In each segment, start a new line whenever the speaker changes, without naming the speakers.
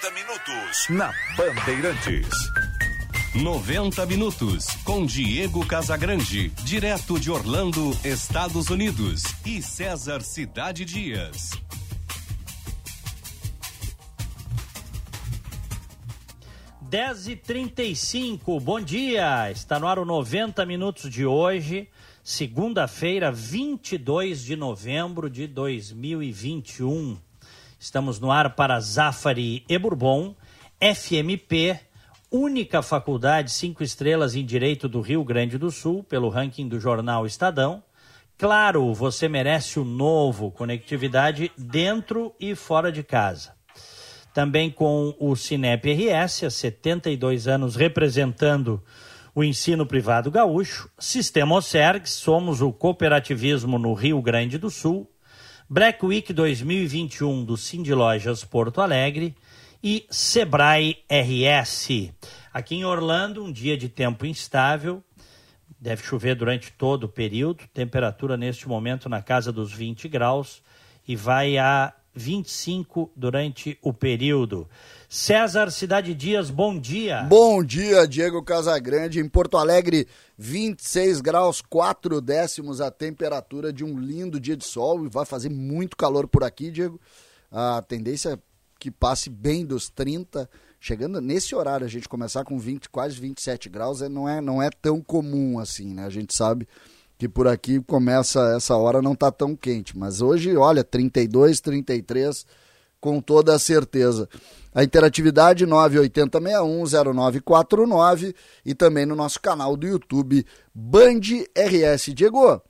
90 minutos na Bandeirantes. 90 minutos com Diego Casagrande, direto de Orlando, Estados Unidos, e César Cidade Dias.
Dez e trinta e cinco, bom dia, está no ar o 90 minutos de hoje, segunda-feira, 22 de novembro de 2021. Estamos no ar para Zafari e Bourbon, FMP, única faculdade cinco estrelas em Direito do Rio Grande do Sul, pelo ranking do jornal Estadão. Claro, você merece o novo conectividade dentro e fora de casa. Também com o Cinep RS, há 72 anos representando o ensino privado gaúcho. Sistema Oserg, somos o cooperativismo no Rio Grande do Sul. Black Week 2021 do Cindy Lojas Porto Alegre e Sebrae RS. Aqui em Orlando, um dia de tempo instável, deve chover durante todo o período, temperatura neste momento na casa dos 20 graus e vai a 25 durante o período. César Cidade Dias, bom dia.
Bom dia, Diego Casagrande. Em Porto Alegre, 26 graus, 4 décimos a temperatura de um lindo dia de sol. E vai fazer muito calor por aqui, Diego. A tendência é que passe bem dos 30. Chegando nesse horário, a gente começar com 20, quase 27 graus, é, não, é, não é tão comum assim, né? A gente sabe que por aqui começa essa hora não tá tão quente, mas hoje, olha, 32, 33 com toda a certeza. A interatividade 980610949 e também no nosso canal do YouTube Band RS. Diego,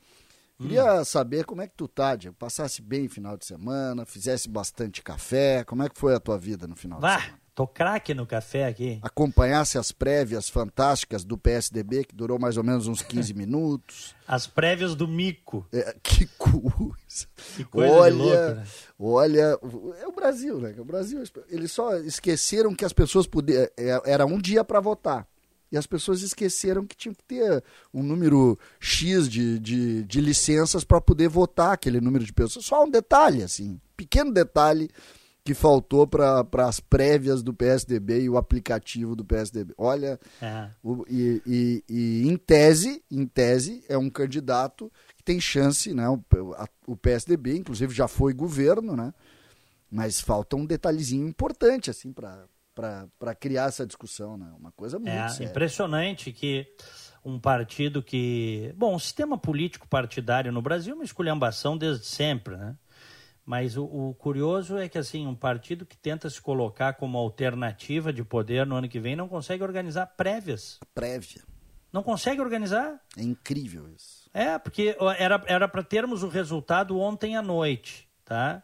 queria hum. saber como é que tu tá, Diego. Passasse bem final de semana, fizesse bastante café. Como é que foi a tua vida no final
Vá.
de semana?
Tô craque no café aqui.
Acompanhasse as prévias fantásticas do PSDB, que durou mais ou menos uns 15 minutos.
As prévias do mico.
É, que coisa.
Que coisa
olha,
louco, né?
olha, é o Brasil, né? O Brasil, eles só esqueceram que as pessoas podiam. É, era um dia para votar. E as pessoas esqueceram que tinha que ter um número X de, de, de licenças para poder votar aquele número de pessoas. Só um detalhe, assim, pequeno detalhe que faltou para as prévias do PSDB e o aplicativo do PSDB. Olha,
É.
o- e, e- e em tese, em tese, é um candidato que tem chance, né? O, a- o PSDB, inclusive, já foi governo, né? Mas falta um detalhezinho importante, assim, para criar essa discussão, né? Uma coisa muito
É
séria.
impressionante que um partido que. Bom, o sistema político partidário no Brasil é uma esculhambação desde sempre, né? Mas o, o curioso é que, assim, um partido que tenta se colocar como alternativa de poder no ano que vem não consegue organizar prévias.
Prévia.
Não consegue organizar.
É incrível isso.
É, porque era para termos o resultado ontem à noite, tá?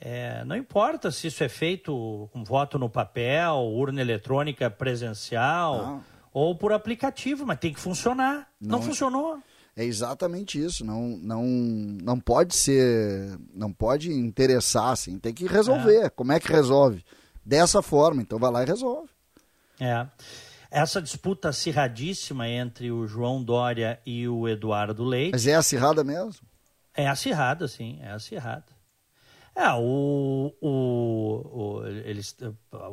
É, não importa se isso é feito com voto no papel, urna eletrônica presencial
Não.
ou por aplicativo, mas tem que funcionar. Não,
Não.
funcionou.
É exatamente isso. Não, não, não pode ser. Não pode interessar, assim. Tem que resolver. Como é que resolve? Dessa forma. Então vai lá e resolve.
É. Essa disputa acirradíssima entre o João Dória e o Eduardo Leite
Mas é acirrada mesmo?
É acirrada, sim, é acirrada. É, o, o, o- eles,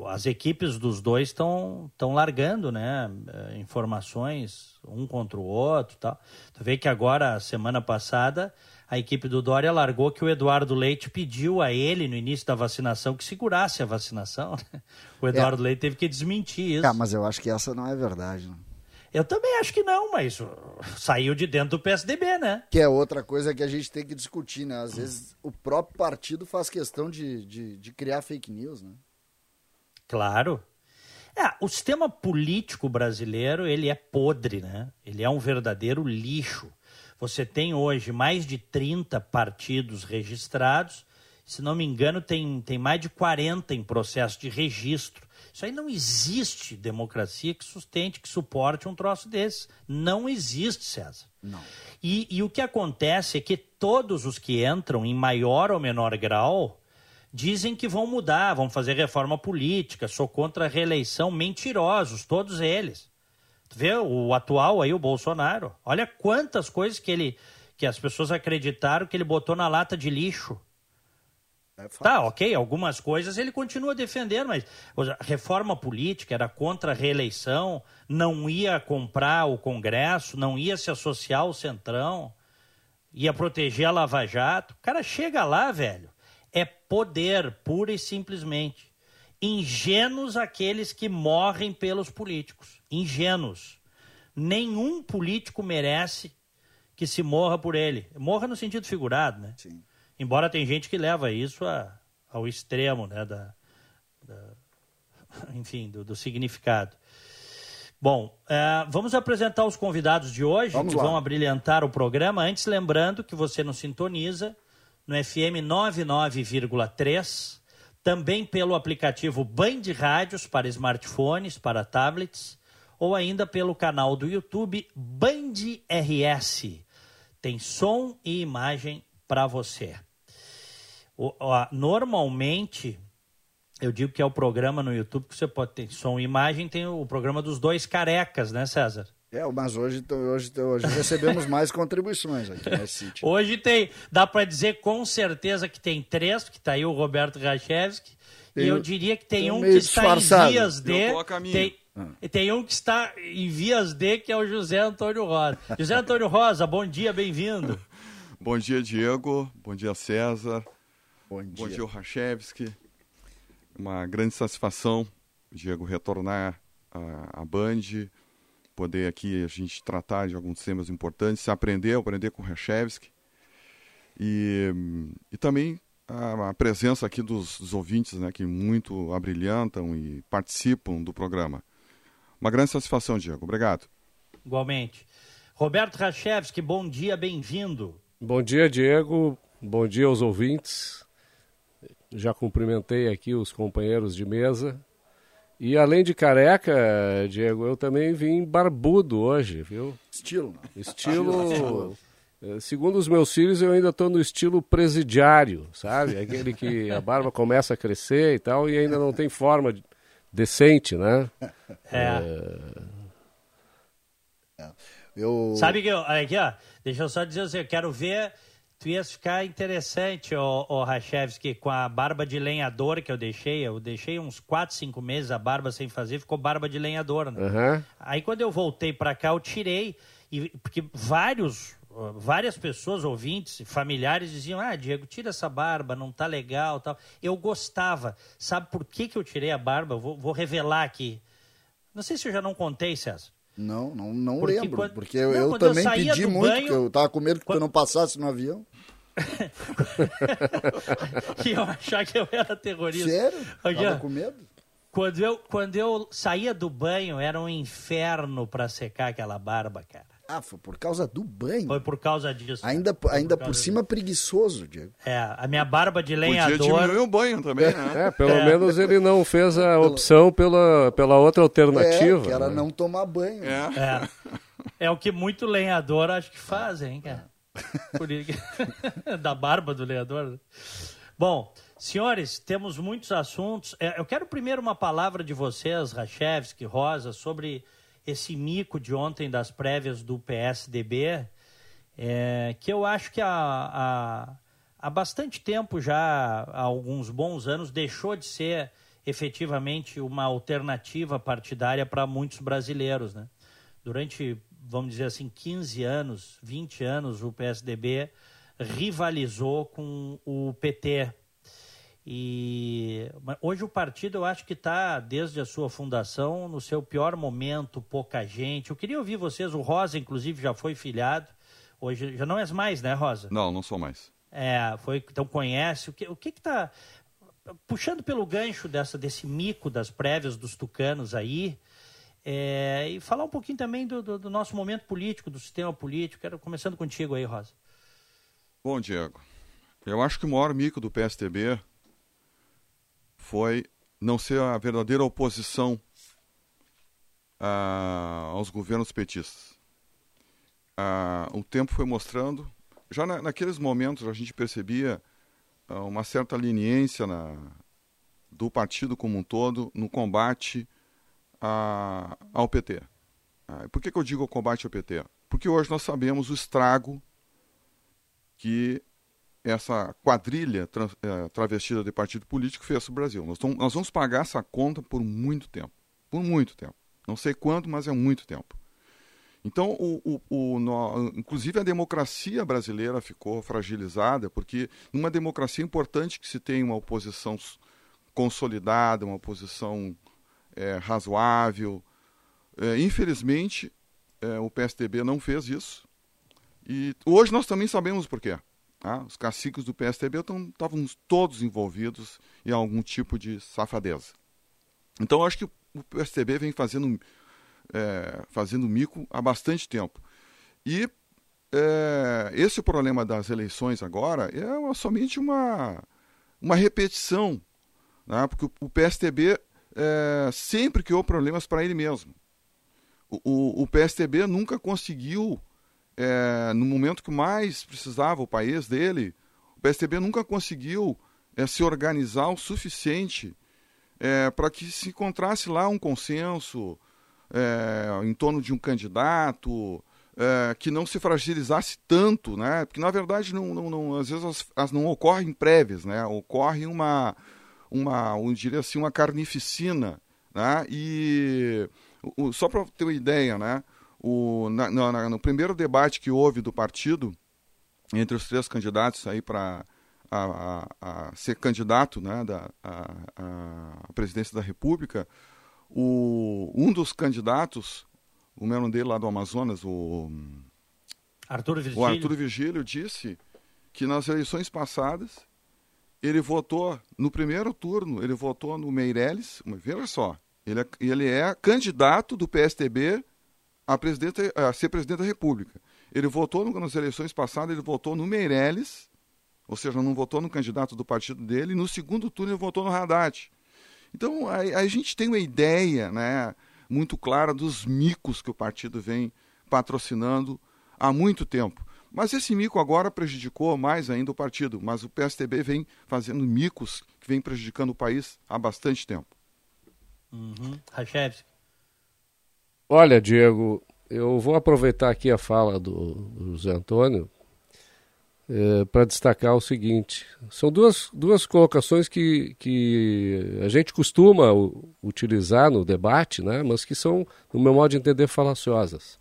as equipes dos dois estão largando, né? eh, Informações um contra o outro, tal. Tu vê que agora, semana passada, a equipe do Dória largou que o Eduardo Leite pediu a ele no início da vacinação que segurasse a vacinação. né? O Eduardo Leite teve que desmentir isso.
Ah, mas eu acho que essa não é verdade. Né?
Eu também acho que não, mas saiu de dentro do PSDB, né?
Que é outra coisa que a gente tem que discutir, né? Às vezes o próprio partido faz questão de, de, de criar fake news, né?
Claro. É, o sistema político brasileiro, ele é podre, né? Ele é um verdadeiro lixo. Você tem hoje mais de 30 partidos registrados, se não me engano, tem, tem mais de 40 em processo de registro. Isso aí não existe democracia que sustente, que suporte um troço desse. Não existe, César.
Não.
E, e o que acontece é que todos os que entram, em maior ou menor grau, dizem que vão mudar, vão fazer reforma política, sou contra a reeleição, mentirosos, todos eles. Tu vê o atual aí, o Bolsonaro, olha quantas coisas que ele que as pessoas acreditaram que ele botou na lata de lixo. É tá, ok, algumas coisas ele continua defendendo, mas reforma política era contra a reeleição, não ia comprar o Congresso, não ia se associar ao Centrão, ia proteger a Lava Jato. O cara chega lá, velho, é poder, pura e simplesmente. Ingênuos aqueles que morrem pelos políticos. Ingênuos. Nenhum político merece que se morra por ele. Morra no sentido figurado, né? Sim. Embora tem gente que leva isso a, ao extremo, né? Da, da enfim, do, do, significado. Bom, uh, vamos apresentar os convidados de hoje vamos que lá. vão abrilhantar o programa. Antes, lembrando que você nos sintoniza no FM 99,3, também pelo aplicativo Band Rádios para smartphones, para tablets, ou ainda pelo canal do YouTube Band RS. Tem som e imagem para você. O, ó, normalmente, eu digo que é o programa no YouTube que você pode ter som e imagem, tem o programa dos dois carecas, né, César?
É, mas hoje, hoje, hoje recebemos mais contribuições aqui nesse sítio.
Hoje tem, dá para dizer com certeza que tem três, que está aí o Roberto Rachevski, e eu diria que tem um que está em vias de... Tem, ah. tem um que está em vias de, que é o José Antônio Rosa. José Antônio Rosa, bom dia, bem-vindo.
Bom dia, Diego. Bom dia, César. Bom dia, bom dia Rachevski. Uma grande satisfação, Diego, retornar à Band poder aqui a gente tratar de alguns temas importantes, aprender, aprender com o Rechevski. E, e também a, a, presença aqui dos, dos, ouvintes, né, que muito abrilhantam e participam do programa. Uma grande satisfação, Diego. Obrigado.
Igualmente. Roberto Rachevski, bom dia, bem-vindo.
Bom dia, Diego. Bom dia aos ouvintes. Já cumprimentei aqui os companheiros de mesa. E além de careca, Diego, eu também vim barbudo hoje, viu?
Estilo.
Estilo. Eh, segundo os meus filhos, eu ainda estou no estilo presidiário, sabe? Aquele que a barba começa a crescer e tal, e ainda não tem forma decente, né?
É. é... Eu... Sabe que eu, aqui, ó, deixa eu só dizer assim, eu quero ver tu ias ficar interessante, o, o Rachevski, com a barba de lenhador que eu deixei. Eu deixei uns 4, 5 meses a barba sem fazer, ficou barba de lenhador, né? Uhum. Aí quando eu voltei para cá, eu tirei, e, porque vários, várias pessoas, ouvintes, familiares, diziam, ah, Diego, tira essa barba, não tá legal tal. Eu gostava. Sabe por que, que eu tirei a barba? Vou, vou revelar aqui. Não sei se eu já não contei, César.
Não, não, não porque lembro. Quando... Porque eu, não, eu também eu pedi muito, banho... eu tava com medo que quando... tu não passasse no avião.
que eu achar que eu era terrorista.
Sério? Aqui, Tava com medo?
Quando eu, quando eu saía do banho, era um inferno para secar aquela barba, cara.
Ah, foi por causa do banho?
Foi por causa disso.
Ainda, por, ainda por, por cima disso. preguiçoso, Diego.
É, a minha barba de lenhador...
Podia diminuir o banho também, né?
É, pelo é. menos ele não fez a opção pela, pela outra alternativa. É,
que era né? não tomar banho.
É. é. É o que muito lenhador acho que fazem, cara. da barba do lenhador. Bom, senhores, temos muitos assuntos. É, eu quero primeiro uma palavra de vocês, Rachevski, Rosa, sobre esse mico de ontem das prévias do PSDB, é, que eu acho que há, há, há bastante tempo já, há alguns bons anos, deixou de ser efetivamente uma alternativa partidária para muitos brasileiros. Né? Durante vamos dizer assim, 15 anos, 20 anos, o PSDB rivalizou com o PT. E hoje o partido eu acho que está, desde a sua fundação, no seu pior momento, pouca gente. Eu queria ouvir vocês, o Rosa, inclusive, já foi filiado. Hoje já não és mais, né, Rosa?
Não, não sou mais.
É, foi, então conhece. O que o que está puxando pelo gancho dessa, desse mico das prévias dos tucanos aí? É, e falar um pouquinho também do, do, do, nosso momento político, do sistema político. Quero começando contigo aí, Rosa.
Bom, Diego, eu acho que o maior mico do PSDB foi não ser a verdadeira oposição ah, aos governos petistas. Ah, o tempo foi mostrando, já na, naqueles momentos a gente percebia ah, uma certa leniência na, do partido como um todo no combate ao PT. Por que, que eu digo combate ao PT? Porque hoje nós sabemos o estrago que essa quadrilha tra é, travestida de partido político fez no Brasil. Nós, nós vamos pagar essa conta por muito tempo. Por muito tempo. Não sei quanto, mas é muito tempo. Então, o, o, o, no, inclusive a democracia brasileira ficou fragilizada, porque numa democracia é importante que se tenha uma oposição consolidada, uma oposição é, razoável. É, infelizmente, é, o PSDB não fez isso. E hoje nós também sabemos por quê. Tá? Os caciques do PSDB estavam todos envolvidos em algum tipo de safadeza. Então, acho que o PSDB vem fazendo, é, fazendo mico há bastante tempo. E é, esse problema das eleições agora é uma, somente uma, uma repetição, né? porque o, o PSDB é, sempre criou problemas para ele mesmo. O, o, o PSDB nunca conseguiu é, no momento que mais precisava o país dele, o PSDB nunca conseguiu é, se organizar o suficiente é, para que se encontrasse lá um consenso é, em torno de um candidato, é, que não se fragilizasse tanto, né? Porque na verdade não, não, não às vezes as, as, não ocorrem prévias, né? Ocorre uma, uma, eu diria assim, uma carnificina, né? E o, só para ter uma ideia, né? O, na, na, no primeiro debate que houve do partido, entre os três candidatos aí para a, a, a, ser candidato né, da, a, presidência da República, o, um dos candidatos, o mesmo dele lá do Amazonas, o
Arthur Virgílio.
o Arthur Virgílio disse que nas eleições passadas ele votou no primeiro turno, ele votou no Meirelles, veja só, ele é, ele é candidato do PSDB a, a ser presidente da República. Ele votou no, nas eleições passadas, ele votou no Meirelles, ou seja, não votou no candidato do partido dele, e no segundo turno ele votou no Haddad. Então, a, a gente tem uma ideia né, muito clara dos micos que o partido vem patrocinando há muito tempo. Mas esse mico agora prejudicou mais ainda o partido, mas o PSDB vem fazendo micos que vem prejudicando o país há bastante tempo.
Uhum.
Olha, Diego, eu vou aproveitar aqui a fala do, do José Antônio é, para destacar o seguinte: são duas, duas colocações que, que a gente costuma utilizar no debate, né, mas que são, no meu modo de entender, falaciosas.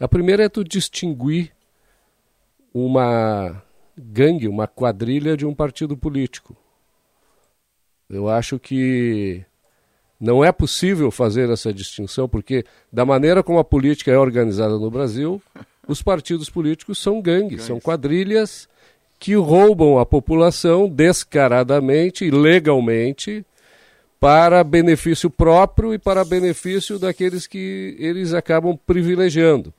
A primeira é tu distinguir uma gangue, uma quadrilha de um partido político. Eu acho que não é possível fazer essa distinção, porque, da maneira como a política é organizada no Brasil, os partidos políticos são gangues, são quadrilhas que roubam a população descaradamente e legalmente para benefício próprio e para benefício daqueles que eles acabam privilegiando.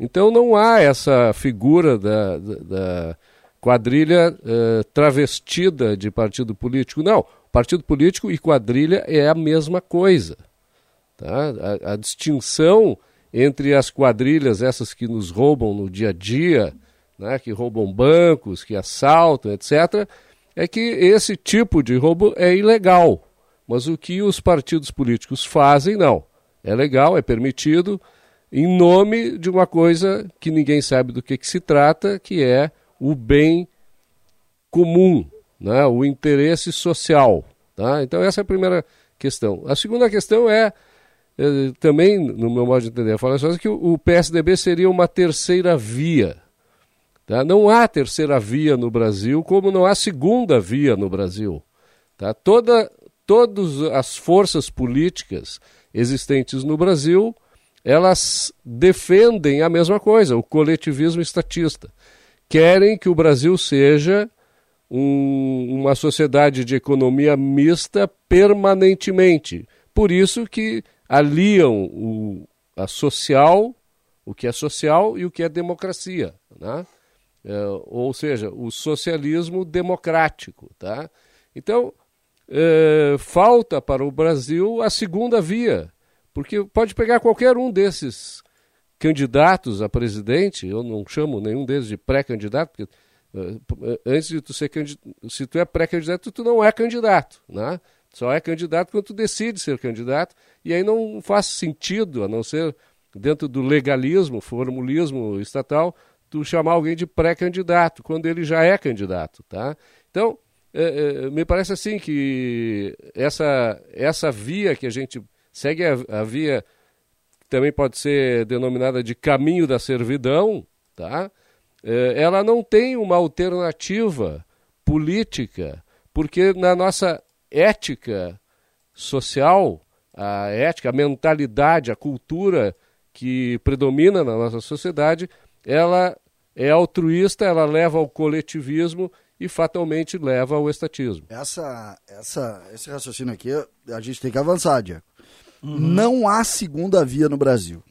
Então não há essa figura da, da, da quadrilha uh, travestida de partido político. Não, partido político e quadrilha é a mesma coisa. Tá? A, a, distinção entre as quadrilhas, essas que nos roubam no dia a dia, né, que roubam bancos, que assaltam, etc., é que esse tipo de roubo é ilegal. Mas o que os partidos políticos fazem, não. É legal, é permitido, em nome de uma coisa que ninguém sabe do que, que se trata, que é o bem comum, né, o interesse social. Tá? Então, essa é a primeira questão. A segunda questão é, é também, no meu modo de entender, fala só que o, o PSDB seria uma terceira via. Tá? Não há terceira via no Brasil, como não há segunda via no Brasil. Tá? Toda, todas as forças políticas existentes no Brasil, elas defendem a mesma coisa, o coletivismo estatista. Querem que o Brasil seja um, uma sociedade de economia mista permanentemente. Por isso que aliam o, a social, o que é social e o que é democracia, né? É, ou seja, o socialismo democrático. Tá? Então, é, falta para o Brasil a segunda via, porque pode pegar qualquer um desses candidatos a presidente, eu não chamo nenhum deles de pré-candidato, porque antes de tu ser candidato, se tu é pré-candidato, tu não é candidato, né? Só é candidato quando tu decide ser candidato, e aí não faz sentido, a não ser dentro do legalismo, formulismo estatal, tu chamar alguém de pré-candidato, quando ele já é candidato, tá? Então, é, é, me parece assim que essa, essa via que a gente segue, a, a via também pode ser denominada de caminho da servidão, tá? É, ela não tem uma alternativa política, porque na nossa ética social, a ética, a mentalidade, a cultura que predomina na nossa sociedade, ela é altruísta, ela leva ao coletivismo e fatalmente leva ao estatismo.
Essa, essa, esse raciocínio aqui, a gente tem que avançar, Diego. Uhum. Não há segunda via no Brasil.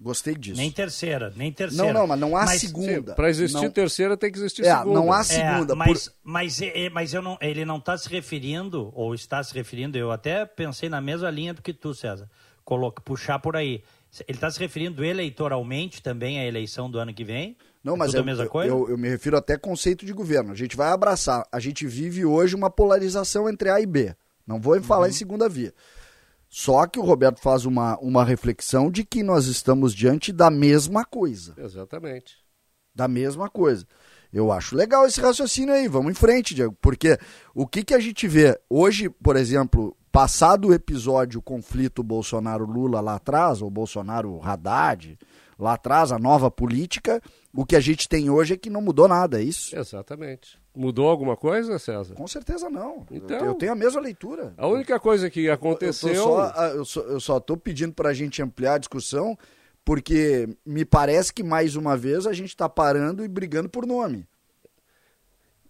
Gostei disso.
Nem terceira, nem terceira.
Não, não, mas não há mas, segunda.
Para existir não... terceira tem que existir
é,
segunda.
Não há segunda. É,
mas, por... mas, é, é, mas eu não, ele não está se referindo, ou está se referindo, eu até pensei na mesma linha do que tu, César. Coloca, puxar por aí. Ele está se referindo eleitoralmente também à eleição do ano que vem?
Não, mas é eu, a mesma coisa? Eu, eu, me refiro até conceito de governo. A gente vai abraçar. A gente vive hoje uma polarização entre A e B. Não vou falar uhum. em segunda via. Só que o Roberto faz uma, uma reflexão de que nós estamos diante da mesma coisa.
Exatamente.
Da mesma coisa. Eu acho legal esse raciocínio aí. Vamos em frente, Diego. Porque o que, que a gente vê hoje, por exemplo, passado o episódio conflito Bolsonaro-Lula lá atrás, ou Bolsonaro-Haddad, lá atrás, a nova política, o que a gente tem hoje é que não mudou nada, é isso?
Exatamente. Mudou alguma coisa, César?
Com certeza não. Então, eu, tenho a mesma leitura.
A única coisa que aconteceu.
Eu, só, ah, eu só estou pedindo para a gente ampliar a discussão, porque me parece que mais uma vez a gente está parando e brigando por nome.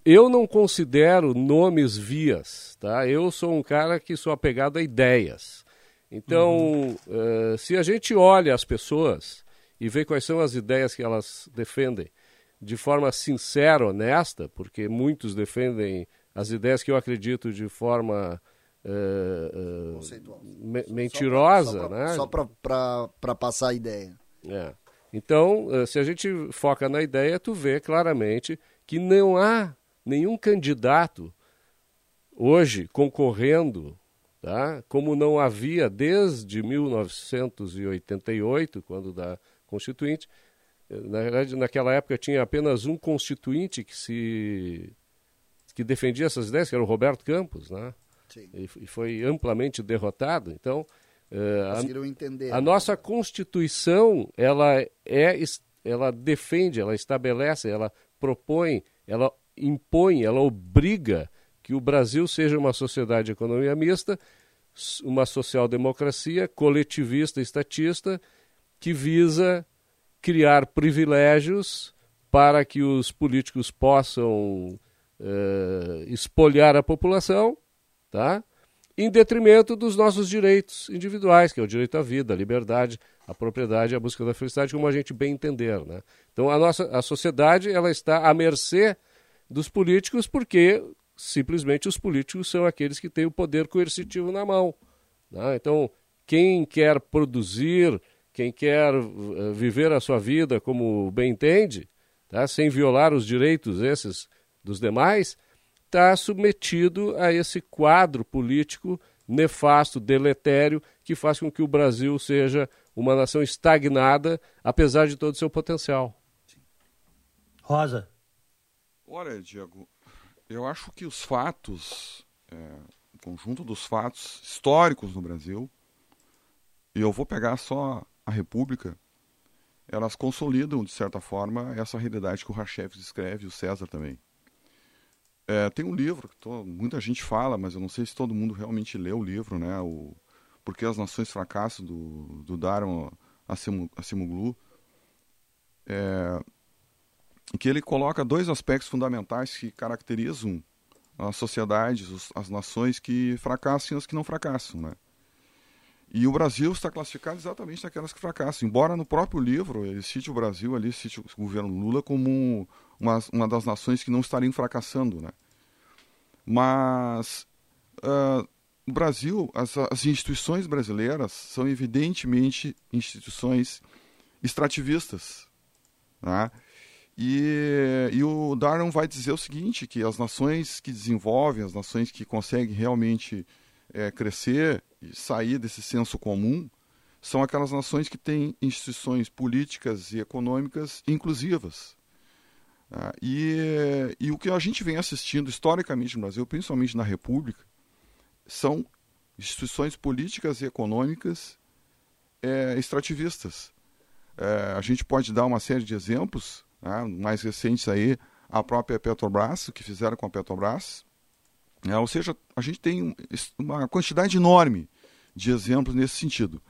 Eu não considero nomes vias, tá? Eu sou um cara que sou apegado a ideias. Então, uhum. uh, se a gente olha as pessoas e vê quais são as ideias que elas defendem de forma sincera, honesta, porque muitos defendem as ideias que eu acredito de forma uh, uh, me mentirosa,
só pra,
né?
Só para passar a ideia.
É. Então, se a gente foca na ideia, tu vê claramente que não há nenhum candidato hoje concorrendo, tá? como não havia desde 1988, quando da Constituinte. Na verdade, naquela época tinha apenas um constituinte que se que defendia essas ideias, que era o Roberto Campos, né? Sim. E, e foi amplamente derrotado. Então,
uh, a, entender,
a nossa Constituição, ela é, ela defende, ela estabelece, ela propõe, ela impõe, ela obriga que o Brasil seja uma sociedade de economia mista, uma social-democracia coletivista, estatista, que visa criar privilégios para que os políticos possam uh, espolhar a população, tá? em detrimento dos nossos direitos individuais, que é o direito à vida, à liberdade, à propriedade à busca da felicidade, como a gente bem entender. Né? Então a nossa a sociedade ela está à mercê dos políticos porque simplesmente os políticos são aqueles que têm o poder coercitivo na mão. Né? Então, quem quer produzir, quem quer uh, viver a sua vida como bem entende, tá? sem violar os direitos esses dos demais, está submetido a esse quadro político nefasto, deletério, que faz com que o Brasil seja uma nação estagnada, apesar de todo o seu potencial.
Rosa.
Olha, Diego, eu acho que os fatos, é, o conjunto dos fatos históricos no Brasil, e eu vou pegar só a República, elas consolidam, de certa forma, essa realidade que o Rachev escreve o César também. É, tem um livro que tô, muita gente fala, mas eu não sei se todo mundo realmente leu o livro, né? O Porque as Nações Fracassam, do, do Daron Acemoglu. É, que ele coloca dois aspectos fundamentais que caracterizam as sociedades, as nações que fracassam e as que não fracassam, né? E o Brasil está classificado exatamente naquelas que fracassam. Embora no próprio livro ele cite o Brasil, ali cite o governo Lula como uma, uma das nações que não estariam fracassando, né? Mas uh, o Brasil, as, as instituições brasileiras são evidentemente instituições extrativistas, né? E, e o Darwin vai dizer o seguinte, que as nações que desenvolvem, as nações que conseguem realmente é, crescer e sair desse senso comum, são aquelas nações que têm instituições políticas e econômicas inclusivas. Ah, e, e o que a gente vem assistindo historicamente no Brasil, principalmente na República, são instituições políticas e econômicas é, extrativistas. É, a gente pode dar uma série de exemplos, né, mais recentes aí, a própria Petrobras, o que fizeram com a Petrobras. É, ou seja, a gente tem uma quantidade enorme de exemplos nesse sentido.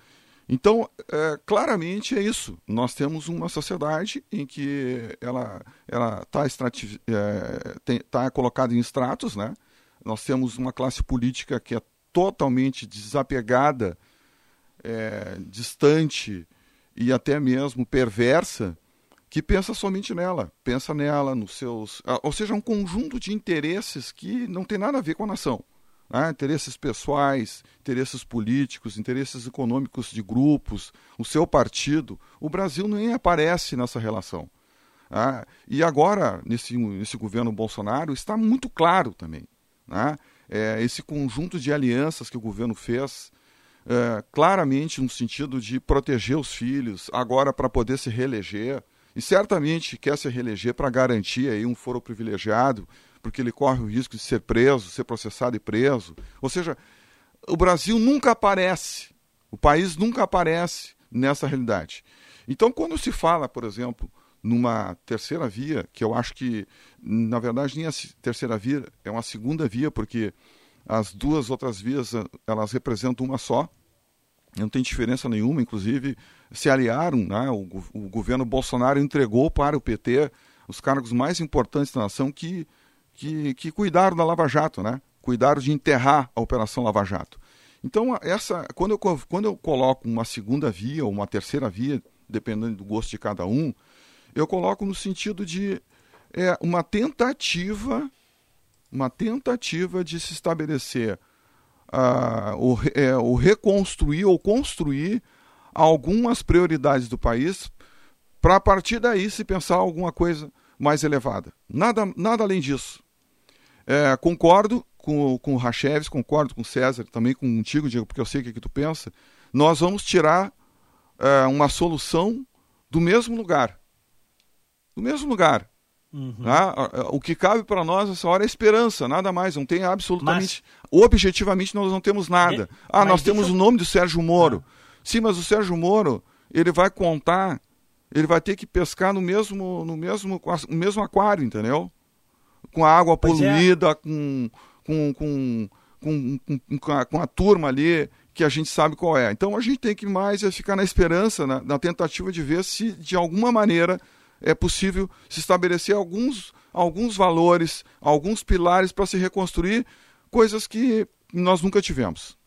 Então, é, claramente é isso. Nós temos uma sociedade em que ela está é, tá colocada em estratos, né? Nós temos uma classe política que é totalmente desapegada, é, distante e até mesmo perversa, que pensa somente nela, pensa nela, nos seus. Ou seja, um conjunto de interesses que não tem nada a ver com a nação né? interesses pessoais, interesses políticos, interesses econômicos de grupos, o seu partido, o Brasil nem aparece nessa relação. Né? E agora, nesse, nesse governo Bolsonaro, está muito claro também. Né? É, esse conjunto de alianças que o governo fez, é, claramente no sentido de proteger os filhos, agora para poder se reeleger, e certamente quer se reeleger para garantir aí um foro privilegiado porque ele corre o risco de ser preso, ser processado e preso. Ou seja, o Brasil nunca aparece, o país nunca aparece nessa realidade. Então, quando se fala, por exemplo, numa terceira via, que eu acho que, na verdade, nem a terceira via, é uma segunda via, porque as duas outras vias, elas representam uma só, não tem diferença nenhuma, inclusive se aliaram, né? o, o governo Bolsonaro entregou para o PT os cargos mais importantes da nação que que, que cuidaram da Lava Jato, né? Cuidaram de enterrar a Operação Lava Jato. Então, essa, quando, eu, quando eu coloco uma segunda via ou uma terceira via, dependendo do gosto de cada um, eu coloco no sentido de é, uma tentativa, uma tentativa de se estabelecer uh, o, é, o reconstruir ou construir algumas prioridades do país para a partir daí se pensar alguma coisa mais elevada. Nada, nada além disso. É, concordo com, com o Racheves, concordo com o César, também contigo, Diego, porque eu sei o que, que tu pensa. Nós vamos tirar é, uma solução do mesmo lugar. Do mesmo lugar. Uhum. Tá? O que cabe para nós nessa hora é esperança, nada mais. Não tem absolutamente. Mas... Objetivamente, nós não temos nada. Ah, nós temos eu... o nome do Sérgio Moro. Ah. Sim, mas o Sérgio Moro, ele vai contar, ele vai ter que pescar no mesmo, no mesmo, no mesmo aquário, entendeu? com a água pois é. poluída, é. com, com, com, com, com, a, com a turma ali que a gente sabe qual é. Então a gente tem que mais é ficar na esperança, na, na tentativa de ver se de alguma maneira é possível se estabelecer alguns, alguns valores, alguns pilares para se reconstruir coisas que nós nunca tivemos.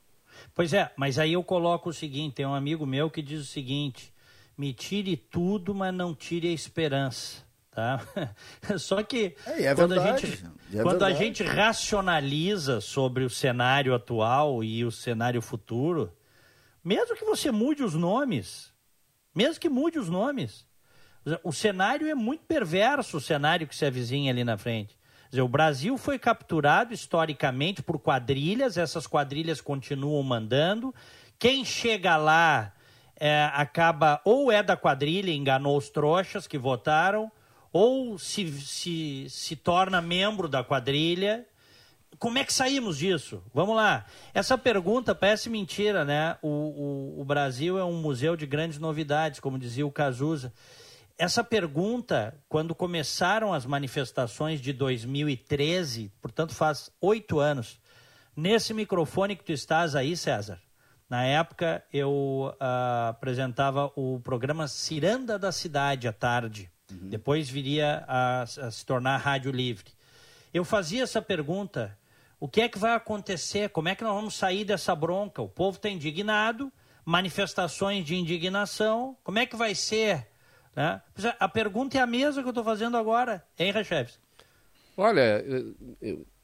Pois é, mas aí eu coloco o seguinte: tem um amigo meu que diz o seguinte: me tire tudo, mas não tire a esperança. Tá? Só que
é, é
quando,
verdade,
a, gente, é quando a gente racionaliza sobre o cenário atual e o cenário futuro, mesmo que você mude os nomes, mesmo que mude os nomes, o cenário é muito perverso, o cenário que se avizinha ali na frente. Dizer, o Brasil foi capturado historicamente por quadrilhas, essas quadrilhas continuam mandando. Quem chega lá é, acaba ou é da quadrilha, enganou os trouxas que votaram, ou se, se, se torna membro da quadrilha. Como é que saímos disso? Vamos lá. Essa pergunta parece mentira, né? O, o, o Brasil é um museu de grandes novidades, como dizia o Cazuza. Essa pergunta, quando começaram as manifestações de 2013, portanto faz oito anos, nesse microfone que tu estás aí, César, na época eu uh, apresentava o programa Ciranda da Cidade à tarde. Uhum. Depois viria a, a se tornar rádio livre. Eu fazia essa pergunta: o que é que vai acontecer? Como é que nós vamos sair dessa bronca? O povo está indignado, manifestações de indignação. Como é que vai ser? Né? A pergunta é a mesma que eu estou fazendo agora, hein, Recheves?
Olha,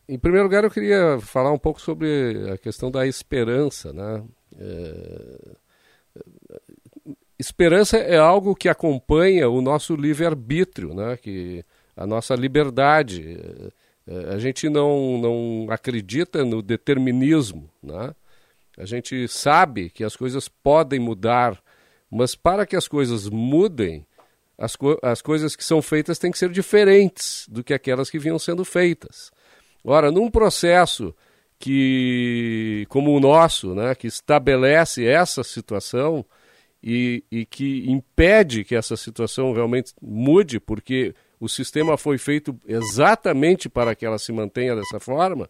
em primeiro lugar eu queria falar um pouco sobre a questão da esperança, né? É esperança é algo que acompanha o nosso livre-arbítrio, né? que a nossa liberdade. A gente não, não acredita no determinismo. Né? A gente sabe que as coisas podem mudar, mas para que as coisas mudem, as, co as coisas que são feitas têm que ser diferentes do que aquelas que vinham sendo feitas. Ora, num processo que, como o nosso, né, que estabelece essa situação e, e que impede que essa situação realmente mude, porque o sistema foi feito exatamente para que ela se mantenha dessa forma,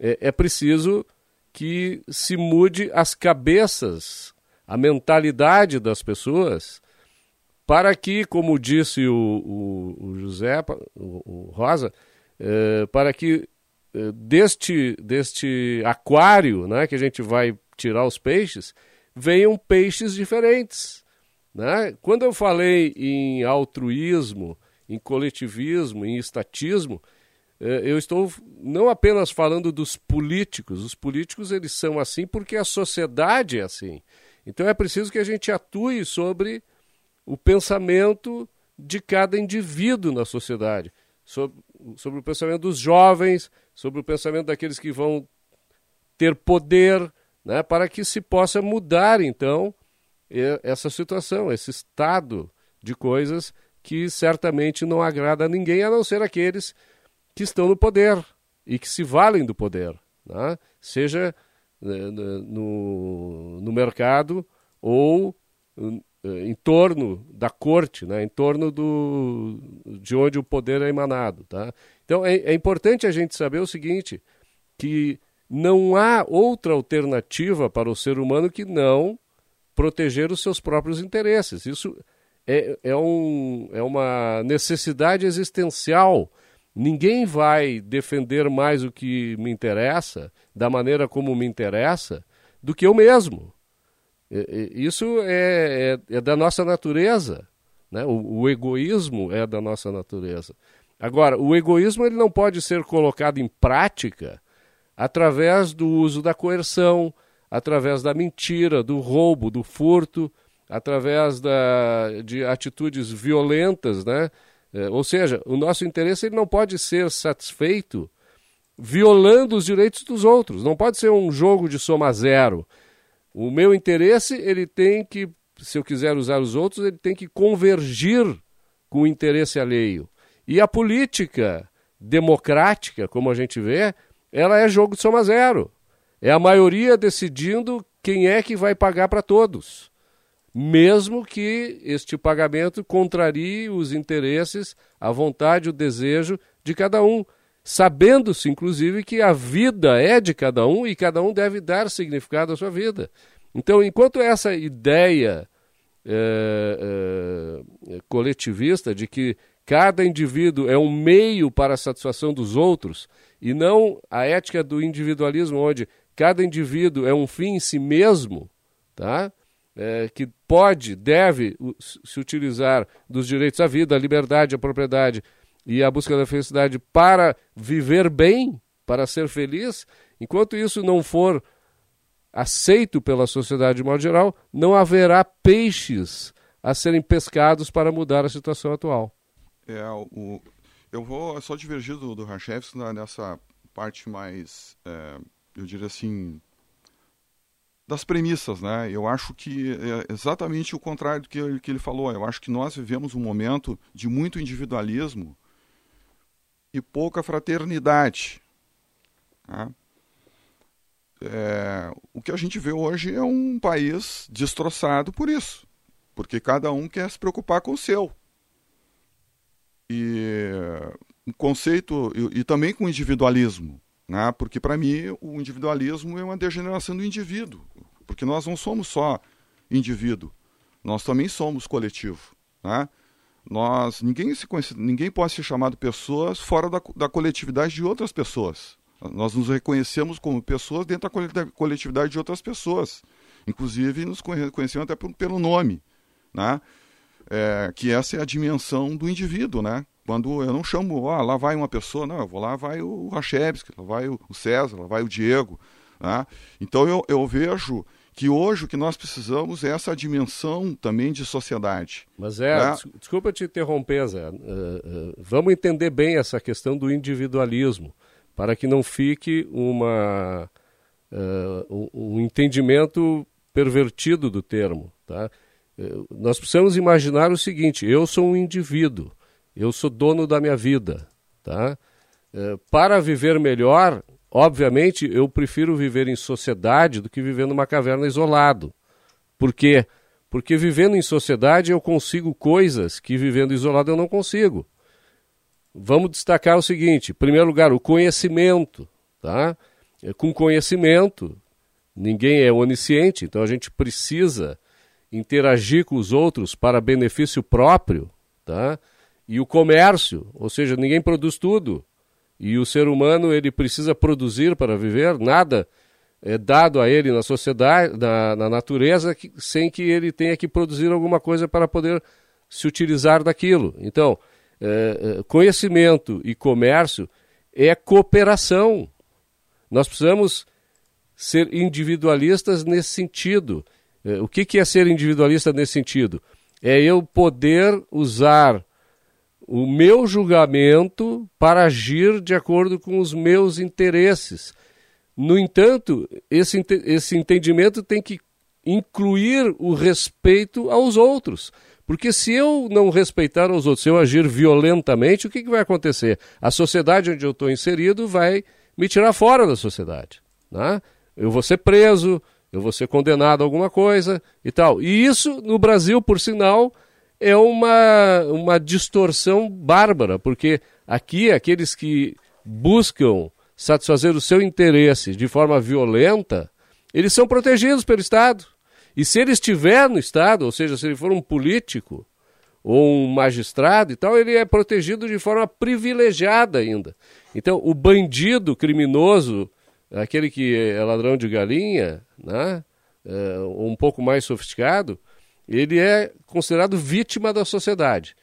é, é preciso que se mude as cabeças, a mentalidade das pessoas, para que, como disse o, o, o José, o, o Rosa, é, para que é, deste, deste aquário né, que a gente vai tirar os peixes, venham peixes diferentes. Né? Quando eu falei em altruísmo, em coletivismo, em estatismo, é, eu estou não apenas falando dos políticos. Os políticos eles são assim porque a sociedade é assim. Então é preciso que a gente atue sobre o pensamento de cada indivíduo na sociedade, sobre, sobre o pensamento dos jovens, sobre o pensamento daqueles que vão ter poder, né, para que se possa mudar então essa situação, esse estado de coisas que certamente não agrada a ninguém, a não ser aqueles que estão no poder e que se valem do poder, né? seja né, no, no mercado ou em torno da corte, né? em torno do, de onde o poder é emanado. Tá? Então é, é importante a gente saber o seguinte, que não há outra alternativa para o ser humano que não proteger os seus próprios interesses. Isso é, é, um, é uma necessidade existencial Ninguém vai defender mais o que me interessa, da maneira como me interessa, do que eu mesmo. Isso é, é, é da nossa natureza. Né? O, o, egoísmo é da nossa natureza. Agora, o egoísmo ele não pode ser colocado em prática através do uso da coerção, através da mentira, do roubo, do furto, através da, de atitudes violentas, né? É, ou seja, o nosso interesse ele não pode ser satisfeito violando os direitos dos outros. Não pode ser um jogo de soma zero. O meu interesse ele tem que, se eu quiser usar os outros, ele tem que convergir com o interesse alheio. E a política democrática, como a gente vê, ela é jogo de soma zero. É a maioria decidindo quem é que vai pagar para todos mesmo que este pagamento contrarie os interesses, a vontade, o desejo de cada um, sabendo-se, inclusive, que a vida é de cada um e cada um deve dar significado à sua vida. Então, enquanto essa ideia é, é, coletivista de que cada indivíduo é um meio para a satisfação dos outros e não a ética do individualismo, onde cada indivíduo é um fim em si mesmo, tá? é, que pode, deve se utilizar dos direitos à vida, à liberdade, à propriedade e à busca da felicidade para viver bem, para ser feliz, enquanto isso não for aceito pela sociedade de modo geral, não haverá peixes a serem pescados para mudar a situação atual.
É, o, eu vou só divergir do, do Rachevski nessa parte mais, é, eu diria assim, das premissas, né? Eu acho que é exatamente o contrário do que que ele falou. Eu acho que nós vivemos um momento de muito individualismo e pouca fraternidade. Né? É, o que a gente vê hoje é um país destroçado por isso, porque cada um quer se preocupar com o seu. E o conceito, e, e também com individualismo. Né? Porque, para mim, o individualismo é uma degeneração do indivíduo. Porque nós não somos só indivíduo, nós também somos coletivo. Né? Nós, ninguém, se ninguém pode ser chamado pessoas fora da, da coletividade de outras pessoas. Nós nos reconhecemos como pessoas dentro da coletividade de outras pessoas. Inclusive, nos conhecemos até pelo nome. Né? É, que essa é a dimensão do indivíduo, né? Quando eu não chamo, ah, lá vai uma pessoa, não, eu vou lá, vai o Rachevski, lá vai o César, lá vai o Diego. Né? Então eu, eu vejo que hoje o que nós precisamos é essa dimensão também de sociedade.
Mas é, né? desculpa te interromper, Zé. Uh, uh, vamos entender bem essa questão do individualismo, para que não fique uma, uh, um, entendimento pervertido do termo. Tá? Nós precisamos imaginar o seguinte: eu sou um indivíduo, eu sou dono da minha vida. Tá? Para viver melhor, obviamente, eu prefiro viver em sociedade do que viver numa caverna isolado. Por quê? Porque vivendo em sociedade eu consigo coisas que vivendo isolado eu não consigo. Vamos destacar o seguinte: em primeiro lugar, o conhecimento. Tá? É, com conhecimento, ninguém é onisciente, então a gente precisa interagir com os outros para benefício próprio. Tá? E o comércio, ou seja, ninguém produz tudo. E o ser humano ele precisa produzir para viver, nada é dado a ele na sociedade, na, na natureza, que, sem que ele tenha que produzir alguma coisa para poder se utilizar daquilo. Então, é, é, conhecimento e comércio é cooperação. Nós precisamos ser individualistas nesse sentido. É, o que, que é ser individualista nesse sentido? É eu poder usar o meu julgamento para agir de acordo com os meus interesses. No entanto, esse, esse entendimento tem que incluir o respeito aos outros. Porque se eu não respeitar os outros, se eu agir violentamente, o que, que vai acontecer? A sociedade onde eu estou inserido vai me tirar fora da sociedade. Né? Eu vou ser preso, eu vou ser condenado a alguma coisa e tal. E isso, no Brasil, por sinal, é uma, uma distorção bárbara, porque aqui aqueles que buscam satisfazer o seu interesse de forma violenta, eles são protegidos pelo Estado. E se ele estiver no Estado, ou seja, se ele for um político ou um magistrado e tal, ele é protegido de forma privilegiada ainda. Então, o bandido criminoso, aquele que é ladrão de galinha, né, é, um pouco mais sofisticado, ele é considerado vítima da sociedade.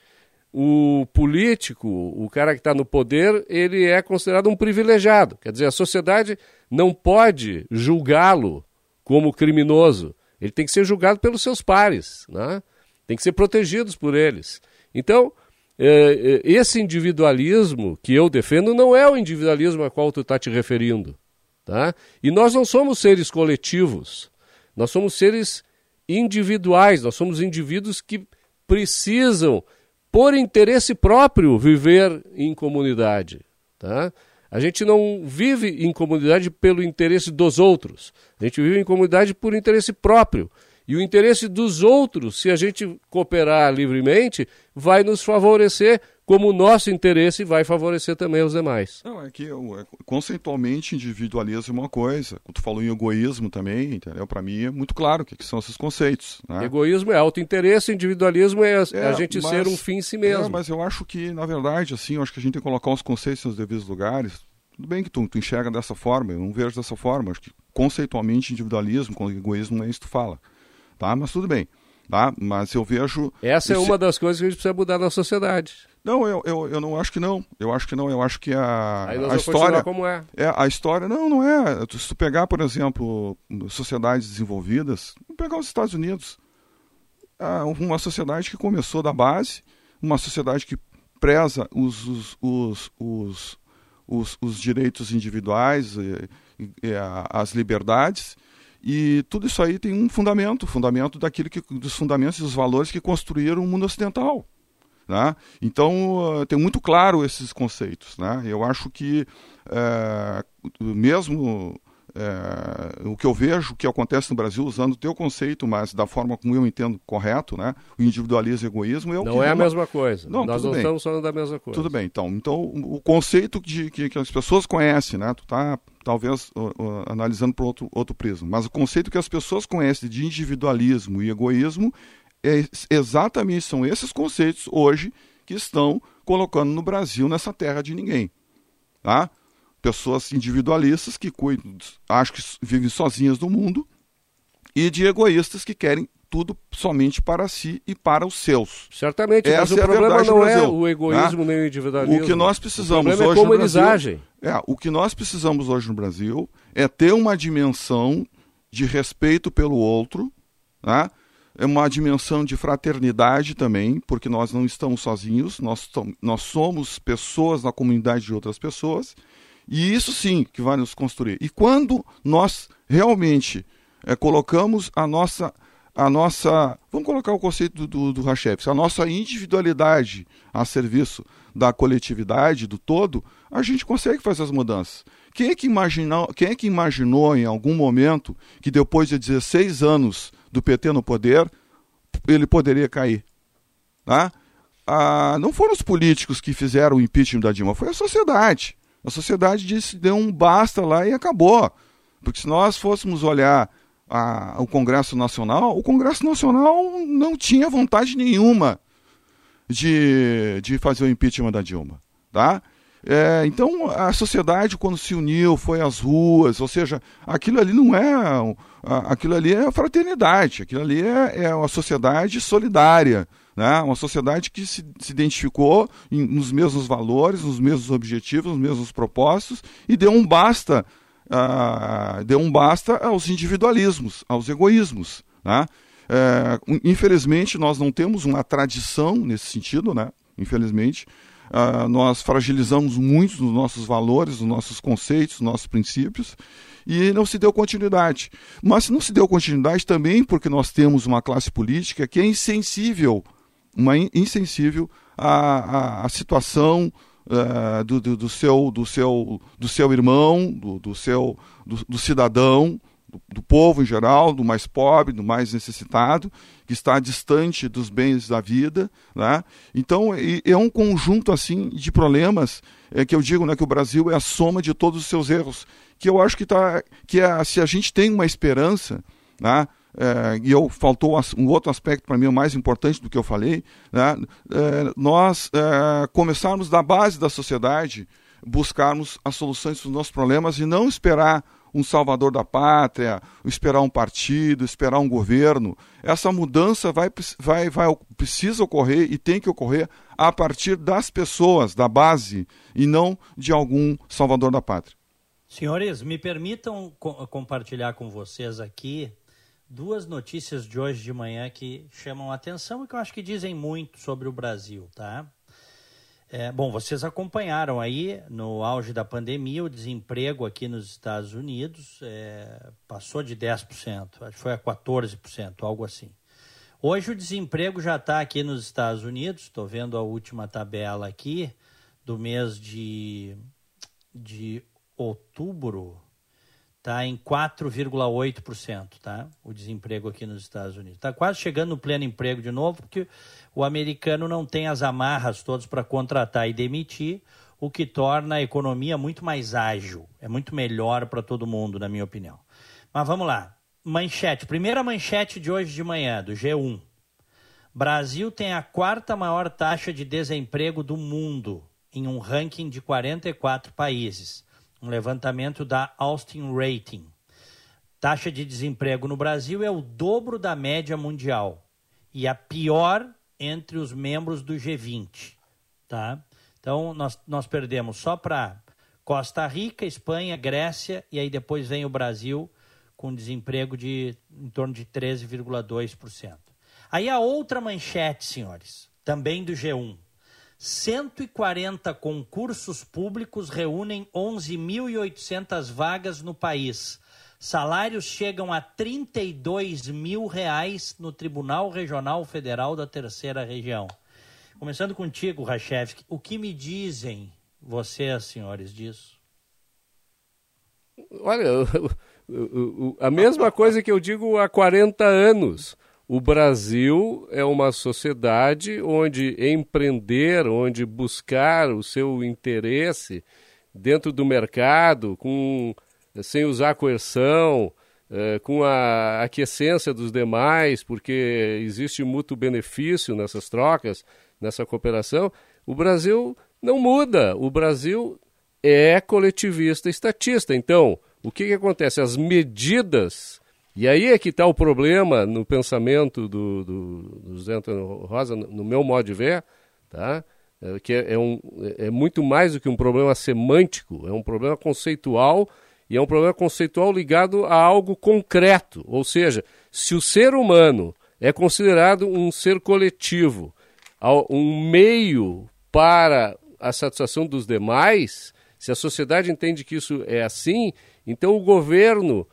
O político, o cara que está no poder, ele é considerado um privilegiado. Quer dizer, a sociedade não pode julgá-lo como criminoso ele tem que ser julgado pelos seus pares, né? tem que ser protegidos por eles. Então, é, é, esse individualismo que eu defendo não é o individualismo a qual tu está te referindo. Tá? E nós não somos seres coletivos, nós somos seres individuais, nós somos indivíduos que precisam, por interesse próprio, viver em comunidade. Tá? A gente não vive em comunidade pelo interesse dos outros. A gente vive em comunidade por interesse próprio. E o interesse dos outros, se a gente cooperar livremente, vai nos favorecer, como o nosso interesse vai favorecer também os demais.
Não, é que é, conceitualmente individualismo é uma coisa. Tu falou em egoísmo também, entendeu? Para mim é muito claro o que, que são esses conceitos. Né?
Egoísmo é autointeresse, individualismo é, é a gente mas, ser um fim em si mesmo. É,
mas eu acho que, na verdade, assim, eu acho que a gente tem que colocar os conceitos nos devidos lugares. Tudo bem que tu, tu enxerga dessa forma, eu não vejo dessa forma. Acho que conceitualmente individualismo com egoísmo não é isso que tu fala. Tá? Mas tudo bem. Tá? Mas eu vejo.
Essa é uma das coisas que a gente precisa mudar na sociedade.
Não, eu, eu, eu não acho que não. Eu acho que não. Eu acho que a, a história.
como é.
é. A história. Não, não é. Se tu pegar, por exemplo, sociedades desenvolvidas, pegar os Estados Unidos. Uma sociedade que começou da base, uma sociedade que preza os, os, os, os os, os direitos individuais, e, e, as liberdades, e tudo isso aí tem um fundamento, fundamento daquilo que, dos fundamentos e dos valores que construíram o mundo ocidental. Né? Então, uh, tem muito claro esses conceitos. Né? Eu acho que, uh, mesmo é, o que eu vejo que acontece no Brasil, usando o teu conceito, mas da forma como eu entendo correto, né? O individualismo e o egoísmo é o
Não é a mesma coisa. Não, Nós não bem. estamos falando da mesma coisa.
Tudo bem, então. Então, o conceito de, que, que as pessoas conhecem, né? Tu tá talvez uh, uh, analisando por outro, outro prisma, mas o conceito que as pessoas conhecem de individualismo e egoísmo é exatamente são esses conceitos hoje que estão colocando no Brasil nessa terra de ninguém. Tá? pessoas individualistas que cuidam, acho que vivem sozinhas no mundo, e de egoístas que querem tudo somente para si e para os seus.
Certamente, Essa mas o é problema não é o egoísmo né? nem o individualismo.
O que nós precisamos é
hoje
como
no Brasil, agem.
É, o que nós precisamos hoje no Brasil é ter uma dimensão de respeito pelo outro, né? É uma dimensão de fraternidade também, porque nós não estamos sozinhos, nós, nós somos pessoas na comunidade de outras pessoas, E isso sim que vai nos construir. E quando nós realmente é, colocamos a nossa, a nossa. Vamos colocar o conceito do, do, do a nossa individualidade a serviço da coletividade, do todo, a gente consegue fazer as mudanças. Quem é que imaginou, quem é que imaginou em algum momento que depois de 16 anos do PT no poder, ele poderia cair? Tá? Ah, não foram os políticos que fizeram o impeachment da Dilma, foi a sociedade. A sociedade disse, deu um basta lá e acabou. Porque se nós fôssemos olhar a, o Congresso Nacional, o Congresso Nacional não tinha vontade nenhuma de, de fazer o impeachment da Dilma. Tá? É, então a sociedade quando se uniu foi às ruas, ou seja, aquilo ali não é aquilo ali é fraternidade, aquilo ali é, é uma sociedade solidária, né? uma sociedade que se, se identificou em, nos mesmos valores, nos mesmos objetivos, nos mesmos propósitos e deu um basta, uh, deu um basta aos individualismos, aos egoísmos. Né? É, infelizmente nós não temos uma tradição nesse sentido, né? infelizmente. Uh, nós fragilizamos muito os nossos valores, os nossos conceitos, os nossos princípios, e não se deu continuidade. Mas não se deu continuidade também porque nós temos uma classe política que é insensível, uma in insensível à, à, à situação uh, do, do, do, seu, do, seu, do seu irmão, do, do seu do, do cidadão, do, do, povo em geral, do mais pobre, do mais necessitado, que está distante dos bens da vida. Né? Então, é um conjunto assim de problemas é, que eu digo né, que o Brasil é a soma de todos os seus erros. Que eu acho que, tá, que é, se a gente tem uma esperança, né, é, e eu faltou um outro aspecto para mim mais importante do que eu falei, né, é, nós é, começarmos da base da sociedade, buscarmos as soluções dos nossos problemas e não esperar um salvador da pátria, esperar um partido, esperar um governo. Essa mudança vai, vai, vai, precisa ocorrer e tem que ocorrer a partir das pessoas, da base, e não de algum salvador da pátria.
Senhores, me permitam co compartilhar com vocês aqui duas notícias de hoje de manhã que chamam a atenção e que eu acho que dizem muito sobre o Brasil, tá? É, bom, vocês acompanharam aí no auge da pandemia o desemprego aqui nos Estados Unidos é, passou de 10%, acho que foi a 14%, algo assim. Hoje o desemprego já está aqui nos Estados Unidos, estou vendo a última tabela aqui do mês de, de outubro, está em 4,8%, tá? O desemprego aqui nos Estados Unidos. Está quase chegando no pleno emprego de novo, porque o americano não tem as amarras todas para contratar e demitir, o que torna a economia muito mais ágil. É muito melhor para todo mundo, na minha opinião. Mas vamos lá. Manchete. Primeira manchete de hoje de manhã, do G1. Brasil tem a quarta maior taxa de desemprego do mundo, em um ranking de 44 países um levantamento da Austin Rating. Taxa de desemprego no Brasil é o dobro da média mundial e a pior entre os membros do G20, tá? Então nós, nós perdemos só para Costa Rica, Espanha, Grécia e aí depois vem o Brasil com desemprego de em torno de 13,2%. Aí a outra manchete, senhores, também do G1. 140 concursos públicos reúnem 11.800 vagas no país. Salários chegam a 32 mil reais no Tribunal Regional Federal da Terceira Região. Começando contigo, Rachevski, o que me dizem vocês, senhores, disso?
Olha, a mesma coisa que eu digo há 40 anos. O Brasil é uma sociedade onde empreender, onde buscar o seu interesse dentro do mercado, com, sem usar coerção, eh, com a aquiescência dos demais, porque existe mútuo benefício nessas trocas, nessa cooperação, o Brasil não muda. O Brasil é coletivista estatista. Então, o que, que acontece? As medidas e aí é que está o problema no pensamento do, do, do Antônio Rosa, no meu modo de ver, tá? É, que é, é, um, é muito mais do que um problema semântico, é um problema conceitual e é um problema conceitual ligado a algo concreto. Ou seja, se o ser humano é considerado um ser coletivo, um meio para a satisfação dos demais, Se a sociedade entende que isso é assim, então o governo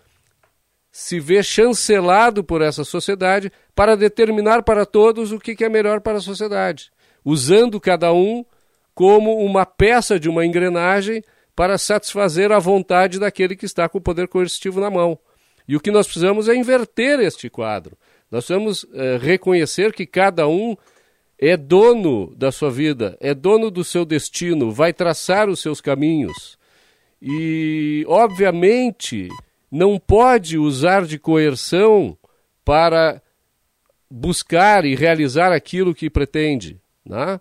se vê chancelado por essa sociedade para determinar para todos o que é melhor para a sociedade, usando cada um como uma peça de uma engrenagem para satisfazer a vontade daquele que está com o poder coercitivo na mão. E o que nós precisamos é inverter este quadro. Nós precisamos é, reconhecer que cada um é dono da sua vida, é dono do seu destino, vai traçar os seus caminhos. E, obviamente, não pode usar de coerção para buscar e realizar aquilo que pretende. Né?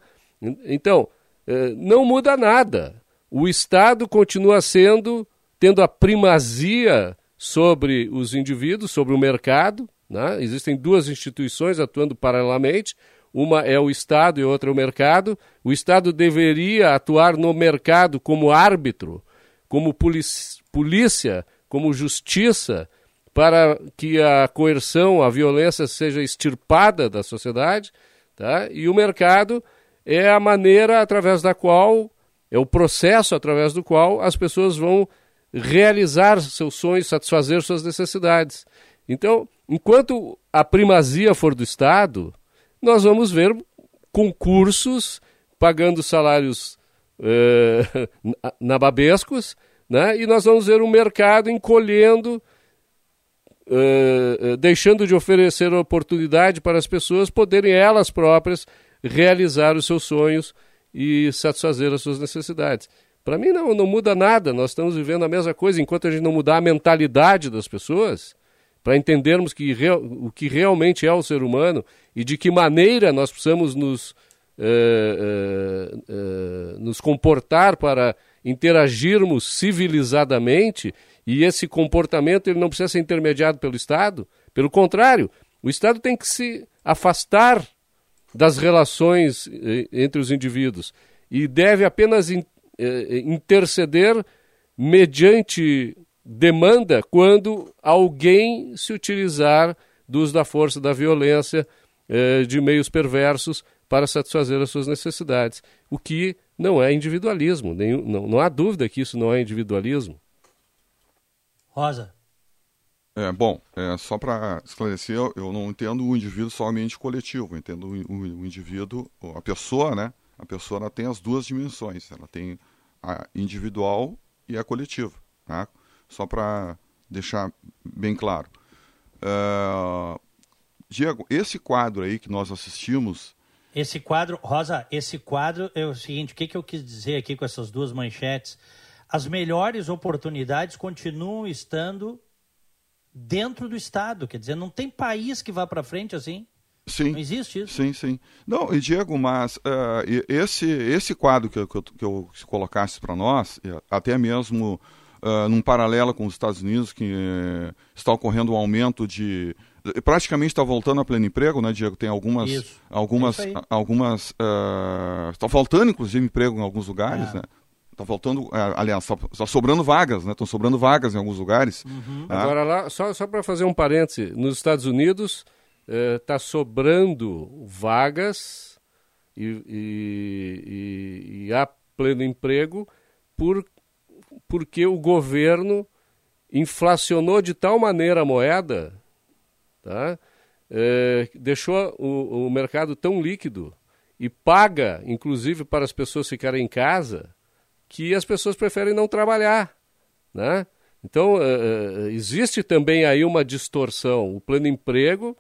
Então, eh, não muda nada. O Estado continua sendo, tendo a primazia sobre os indivíduos, sobre o mercado. Né? Existem duas instituições atuando paralelamente. Uma é o Estado e outra é o mercado. O Estado deveria atuar no mercado como árbitro, como polícia, como justiça, para que a coerção, a violência seja extirpada da sociedade. Tá? E o mercado é a maneira através da qual, é o processo através do qual as pessoas vão realizar seus sonhos, satisfazer suas necessidades. Então, enquanto a primazia for do Estado, nós vamos ver concursos pagando salários eh, nababescos, né? e nós vamos ver o mercado encolhendo, eh, deixando de oferecer oportunidade para as pessoas poderem elas próprias realizar os seus sonhos e satisfazer as suas necessidades. Para mim não, não muda nada, nós estamos vivendo a mesma coisa enquanto a gente não mudar a mentalidade das pessoas, para entendermos que real, o que realmente é o ser humano e de que maneira nós precisamos nos, eh, eh, nos comportar para interagirmos civilizadamente e esse comportamento ele não precisa ser intermediado pelo Estado. Pelo contrário, o Estado tem que se afastar das relações entre os indivíduos e deve apenas eh, interceder mediante demanda quando alguém se utilizar do uso da força, da violência, eh, de meios perversos para satisfazer as suas necessidades. O que não é individualismo, nenhum, não, não há dúvida que isso não é individualismo.
Rosa.
É, bom, é, só para esclarecer, eu não entendo o indivíduo somente coletivo, eu entendo o, o, indivíduo, a pessoa, né? A pessoa ela tem as duas dimensões, ela tem a individual e a coletiva, tá? Só para deixar bem claro. Uh, Diego, esse quadro aí que nós assistimos.
Esse quadro, Rosa, esse quadro é o seguinte: o que, que eu quis dizer aqui com essas duas manchetes? As melhores oportunidades continuam estando dentro do Estado. Quer dizer, não tem país que vá para frente assim.
Sim.
Não existe isso.
Sim, sim. Não, e Diego, mas uh, esse, esse quadro que, que, eu, que eu colocasse para nós, até mesmo uh, num paralelo com os Estados Unidos, que uh, está ocorrendo um aumento de. Praticamente está voltando a pleno emprego, né, Diego? Tem algumas. Isso. Algumas. É algumas está faltando, inclusive, emprego em alguns lugares, é. né? Está faltando, aliás, está tá sobrando vagas, né? Estão sobrando vagas em alguns lugares.
Uhum. Tá? Agora lá, só, só para fazer um parêntese, nos Estados Unidos está eh, sobrando vagas e, e, e, e, há pleno emprego por, porque o governo inflacionou de tal maneira a moeda, tá? Eh, deixou o, o mercado tão líquido e paga, inclusive, para as pessoas ficarem em casa, que as pessoas preferem não trabalhar, né? Então, uh, existe também aí uma distorção. O pleno emprego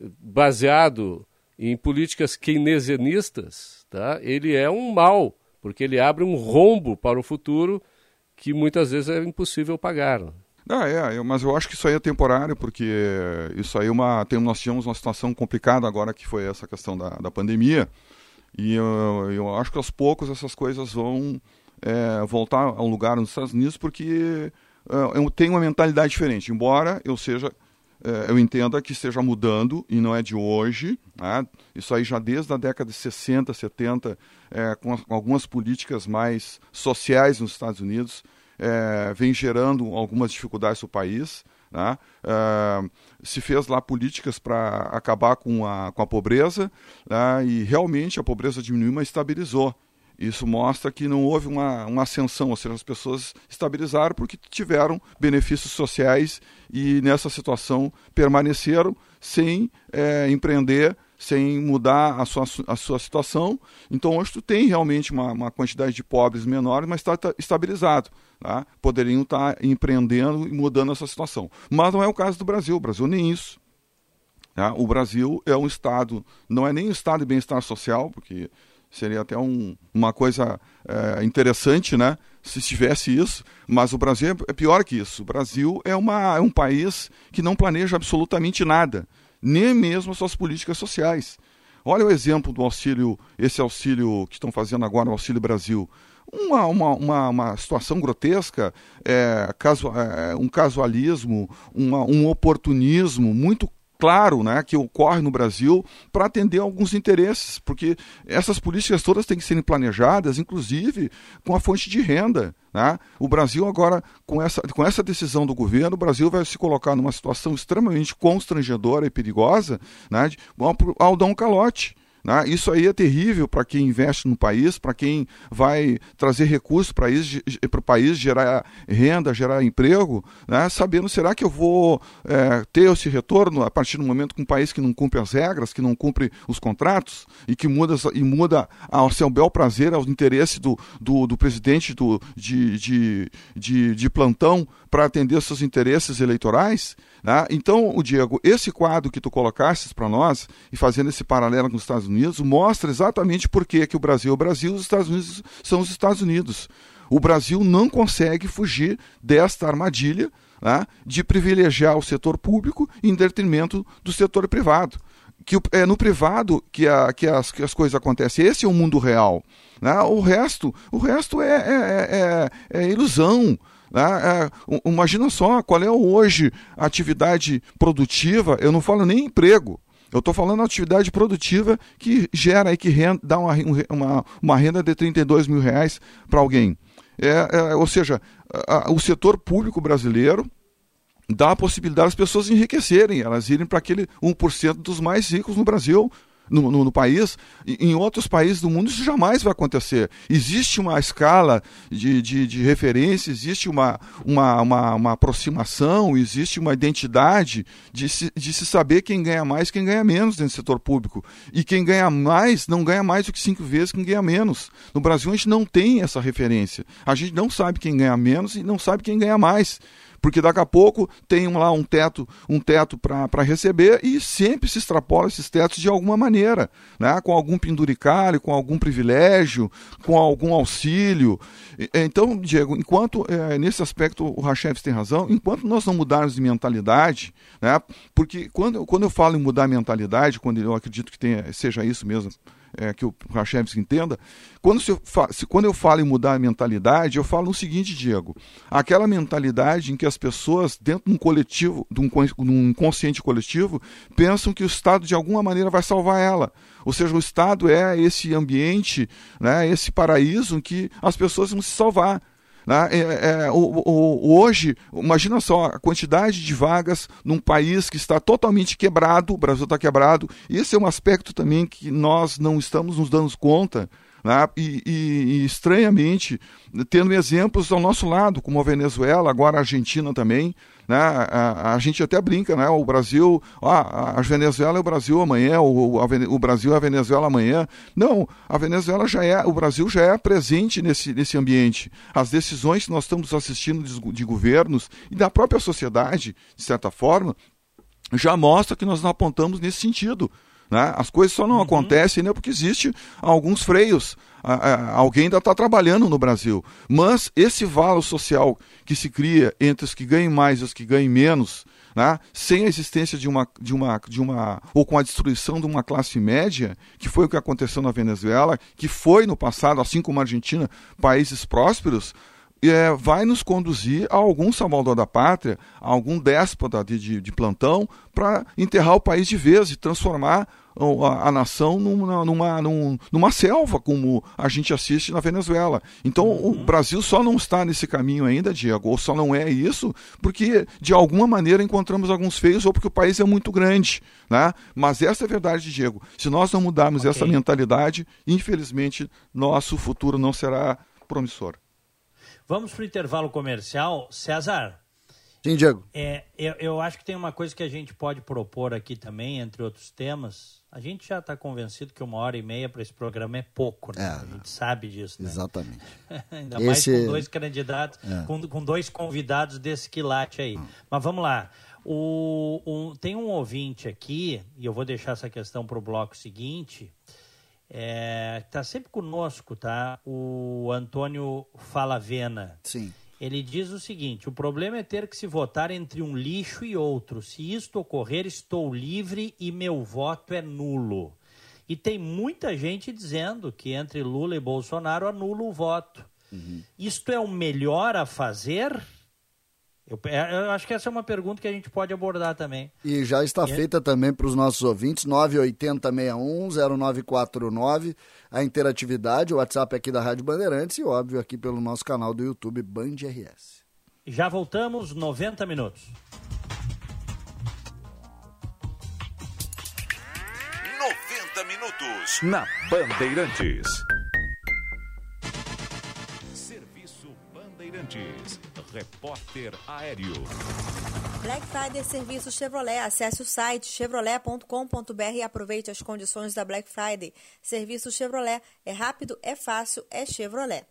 baseado em políticas keynesianistas, tá? ele é um mal, porque ele abre um rombo para o futuro que muitas vezes é impossível pagar.
Ah, é, mas eu acho que isso aí é temporário, porque isso aí é uma, tem, nós tínhamos uma situação complicada agora que foi essa questão da, da pandemia, e eu, eu acho que aos poucos essas coisas vão é, voltar ao lugar nos Estados Unidos, porque é, eu tenho uma mentalidade diferente, embora eu seja é, eu entenda que esteja mudando e não é de hoje. Né? Isso aí já desde a década de 60, 70, é, com, com, algumas políticas mais sociais nos Estados Unidos, é, vem gerando algumas dificuldades no país. Né? É, se fez lá políticas para acabar com a, com a pobreza né? e realmente a pobreza diminuiu, mas estabilizou. Isso mostra que não houve uma, uma ascensão, ou seja, as pessoas estabilizaram porque tiveram benefícios sociais e nessa situação permaneceram sem é, empreender, sem mudar a sua, a sua situação. Então hoje tu tem realmente uma, uma quantidade de pobres menor, mas está tá estabilizado. Tá? Poderiam estar tá empreendendo e mudando essa situação. Mas não é o caso do Brasil. O Brasil nem isso. Tá? O Brasil é um Estado, não é nem um Estado de bem-estar social, porque seria até um, uma coisa é, interessante, né? Se tivesse isso, mas o Brasil é, é pior que isso. O Brasil é, uma, é um país que não planeja absolutamente nada, nem mesmo as suas políticas sociais. Olha o exemplo do auxílio, esse auxílio que estão fazendo agora, o Auxílio Brasil. Uma, uma, uma, uma situação grotesca, é, caso, é, um casualismo, uma, um oportunismo muito claro né, que ocorre no Brasil para atender alguns interesses, porque essas políticas todas têm que serem planejadas, inclusive com a fonte de renda. Né? O Brasil agora, com essa, com essa decisão do governo, o Brasil vai se colocar numa situação extremamente constrangedora e perigosa né, de, ao dar um calote. Né? Isso aí é terrível para quem investe no país, para quem vai trazer recursos para o país, gerar renda, gerar emprego, né? sabendo será que eu vou é, ter esse retorno a partir do momento com um país que não cumpre as regras, que não cumpre os contratos e que muda, e muda ao seu bel prazer, ao interesse do, do, do presidente do, de, de, de, de plantão para atender seus interesses eleitorais? Né? Então, o Diego, esse quadro que tu colocasses para nós, e fazendo esse paralelo com os Estados Unidos, mostra exatamente por que, que o Brasil é o Brasil e os Estados Unidos são os Estados Unidos. O Brasil não consegue fugir desta armadilha né, de privilegiar o setor público em detrimento do setor privado que é no privado que, a, que, as, que as coisas acontecem. Esse é o mundo real. Né? O resto, o resto é, é, é, é ilusão. Né? É, imagina só qual é hoje a atividade produtiva, eu não falo nem emprego, eu estou falando atividade produtiva que gera aí, que renda, dá uma, uma, uma renda de 32 mil reais para alguém. É, é, ou seja, a, o setor público brasileiro dá a possibilidade das pessoas enriquecerem, elas irem para aquele 1% dos mais ricos no Brasil, no, no, no, país, em outros países do mundo isso jamais vai acontecer. Existe uma escala de, de, de referência, existe uma, uma, uma, uma, aproximação, existe uma identidade de se, de se saber quem ganha mais quem ganha menos dentro do setor público. E quem ganha mais não ganha mais do que cinco vezes quem ganha menos. No Brasil a gente não tem essa referência. A gente não sabe quem ganha menos e não sabe quem ganha mais porque daqui a pouco tem lá um teto, um teto para receber e sempre se extrapola esses tetos de alguma maneira, né? com algum penduricalho, com algum privilégio, com algum auxílio. Então, Diego, enquanto é, nesse aspecto o Rachef tem razão, enquanto nós não mudarmos de mentalidade, né? porque quando, quando eu falo em mudar a mentalidade, quando eu acredito que tenha, seja isso mesmo, é, que o Rachevski entenda, quando, se, se, quando eu falo em mudar a mentalidade, eu falo o seguinte, Diego, aquela mentalidade em que as pessoas, dentro de um coletivo, de um, de um inconsciente coletivo, pensam que o Estado de alguma maneira vai salvar ela. Ou seja, o Estado é esse ambiente, né, esse paraíso em que as pessoas vão se salvar. Né? É, é, o, o, hoje, imagina só a quantidade de vagas num país que está totalmente quebrado, o Brasil está quebrado. Esse é um aspecto também que nós não estamos nos dando conta. Né? E, e, e, estranhamente, tendo exemplos ao nosso lado, como a Venezuela, agora a Argentina também, né? A, a, gente até brinca, né? O Brasil, ah, a Venezuela é o Brasil amanhã, o, a, o Brasil é a Venezuela amanhã. Não, a Venezuela já é, o Brasil já é presente nesse, nesse ambiente. As decisões que nós estamos assistindo de, de governos e da própria sociedade, de certa forma, já mostra que nós não apontamos nesse sentido. Né? As coisas só não uhum. acontecem né, porque existe alguns freios. alguém ainda está trabalhando no Brasil. Mas esse valo social que se cria entre os que ganham mais e os que ganham menos, né, sem a existência de uma, de uma, de uma, ou com a destruição de uma classe média, que foi o que aconteceu na Venezuela, que foi no passado, assim como a Argentina, países prósperos, é, vai nos conduzir a algum salvador da pátria, a algum déspota de, de, de plantão, para enterrar o país de vez e transformar a, a nação numa, numa, numa, numa, selva, como a gente assiste na Venezuela. Então, uhum. o Brasil só não está nesse caminho ainda, Diego, ou só não é isso, porque de alguma maneira encontramos alguns feios, ou porque o país é muito grande. Né? Mas essa é a verdade, Diego. Se nós não mudarmos okay. essa mentalidade, infelizmente, nosso futuro não será promissor.
Vamos para o intervalo comercial. César.
Sim, Diego.
É, eu, eu, acho que tem uma coisa que a gente pode propor aqui também, entre outros temas. A gente já está convencido que uma hora e meia para esse programa é pouco, né? É, a gente sabe disso, né?
Exatamente.
Ainda esse... mais com dois candidatos, é. com, com, dois convidados desse quilate aí. Hum. Mas vamos lá. O, o, tem um ouvinte aqui, e eu vou deixar essa questão para o bloco seguinte é, tá sempre conosco, tá? O Antônio Falavena.
Sim.
Ele diz o seguinte: o problema é ter que se votar entre um lixo e outro. Se isto ocorrer, estou livre e meu voto é nulo. E tem muita gente dizendo que entre Lula e Bolsonaro anula o voto. Uhum. Isto é o melhor a fazer? Eu, é, eu, acho que essa é uma pergunta que a gente pode abordar também.
E já está e... feita também para os nossos ouvintes, 980610949, a interatividade, o WhatsApp aqui da Rádio Bandeirantes e, óbvio, aqui pelo nosso canal do YouTube Band RS.
Já voltamos, 90 minutos.
90 minutos na Bandeirantes. Serviço Bandeirantes. Repórter Aéreo.
Black Friday Serviço Chevrolet. Acesse o site chevrolet.com.br e aproveite as condições da Black Friday. Serviço Chevrolet é rápido, é fácil, é Chevrolet.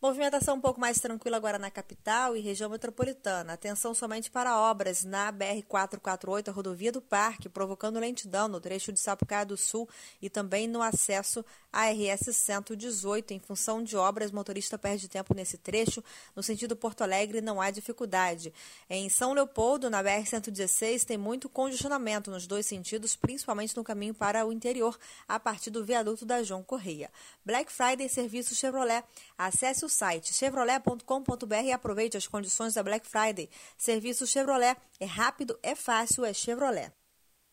Movimentação um pouco mais tranquila agora na capital e região metropolitana. Atenção somente para obras na BR-448, a rodovia do Parque, provocando lentidão no trecho de Sapucaia do Sul e também no acesso à RS 118. Em função de obras, motorista perde tempo nesse trecho. No sentido Porto Alegre, não há dificuldade. Em São Leopoldo, na BR-116, tem muito congestionamento nos dois sentidos, principalmente no caminho para o interior, a partir do viaduto da João Correia. Black Friday Serviço Chevrolet. Acesse o site chevrolet.com.br e aproveite as condições da Black Friday. Serviço Chevrolet é rápido, é fácil, é Chevrolet.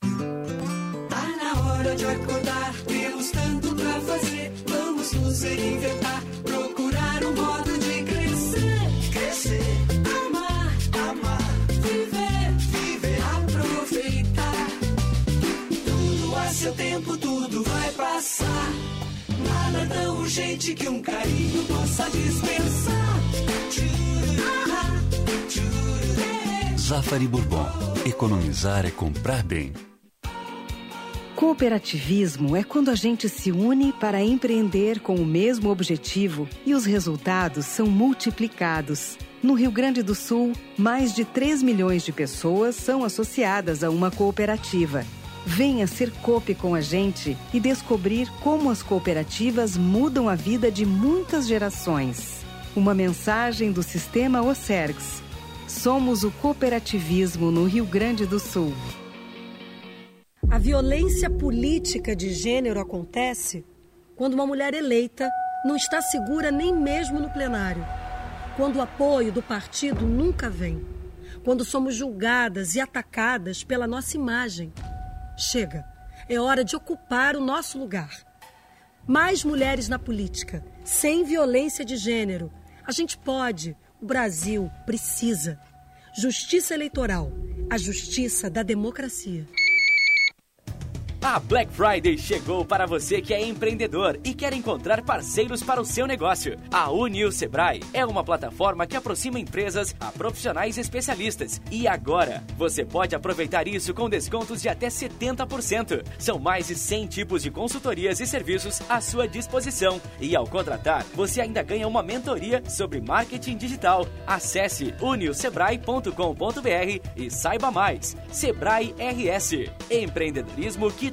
Tá na hora de acordar, temos tanto pra fazer. Vamos nos reinventar, procurar um modo de crescer. Crescer, seu tempo, tudo vai passar. Nada tão urgente que um carinho possa dispensar.
Zafari Bourbon. Economizar é comprar bem.
Cooperativismo é quando a gente se une para empreender com o mesmo objetivo e os resultados são multiplicados. No Rio Grande do Sul, mais de 3 milhões de pessoas são associadas a uma cooperativa. Venha ser COP com a gente e descobrir como as cooperativas mudam a vida de muitas gerações. Uma mensagem do Sistema OCERGS. Somos o cooperativismo no Rio Grande do Sul.
A violência política de gênero acontece quando uma mulher eleita não está segura nem mesmo no plenário, quando o apoio do partido nunca vem, quando somos julgadas e atacadas pela nossa imagem Chega. É hora de ocupar o nosso lugar. Mais mulheres na política, sem violência de gênero. A gente pode, o Brasil precisa. Justiça eleitoral, a justiça da democracia.
A Black Friday chegou para você que é empreendedor e quer encontrar parceiros para o seu negócio. A Unil Sebrae é uma plataforma que aproxima empresas a profissionais especialistas. E agora, você pode aproveitar isso com descontos de até 70%. São mais de 100 tipos de consultorias e serviços à sua disposição. E ao contratar, você ainda ganha uma mentoria sobre marketing digital. Acesse unilsebrae.com.br e saiba mais. Sebrae RS. Empreendedorismo que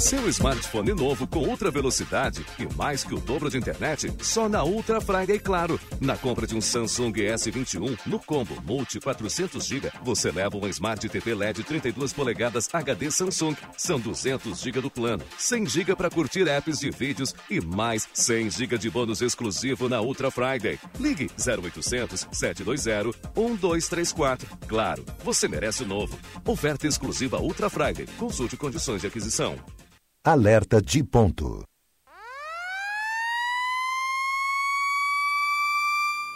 Seu smartphone novo com ultra velocidade e mais que o dobro de internet só na Ultra Friday Claro. Na compra de um Samsung S21 no combo Multi 400GB, você leva uma Smart TV LED 32 polegadas HD Samsung. São 200 GB do plano, 100 GB para curtir apps de vídeos e mais 100 GB de bônus exclusivo na Ultra Friday. Ligue 0800 720 1234. Claro, você merece o novo. Oferta exclusiva Ultra Friday. Consulte condições de aquisição.
Alerta de ponto.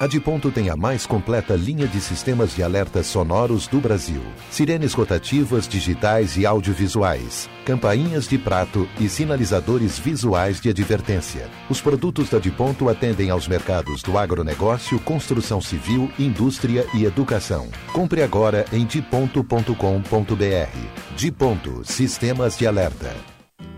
A de ponto tem a mais completa linha de sistemas de alertas sonoros do Brasil. Sirenes rotativas, digitais e audiovisuais, campainhas de prato e sinalizadores visuais de advertência. Os produtos da de ponto atendem aos mercados do agronegócio, construção civil, indústria e educação. Compre agora em diponto.com.br. De ponto, sistemas de alerta.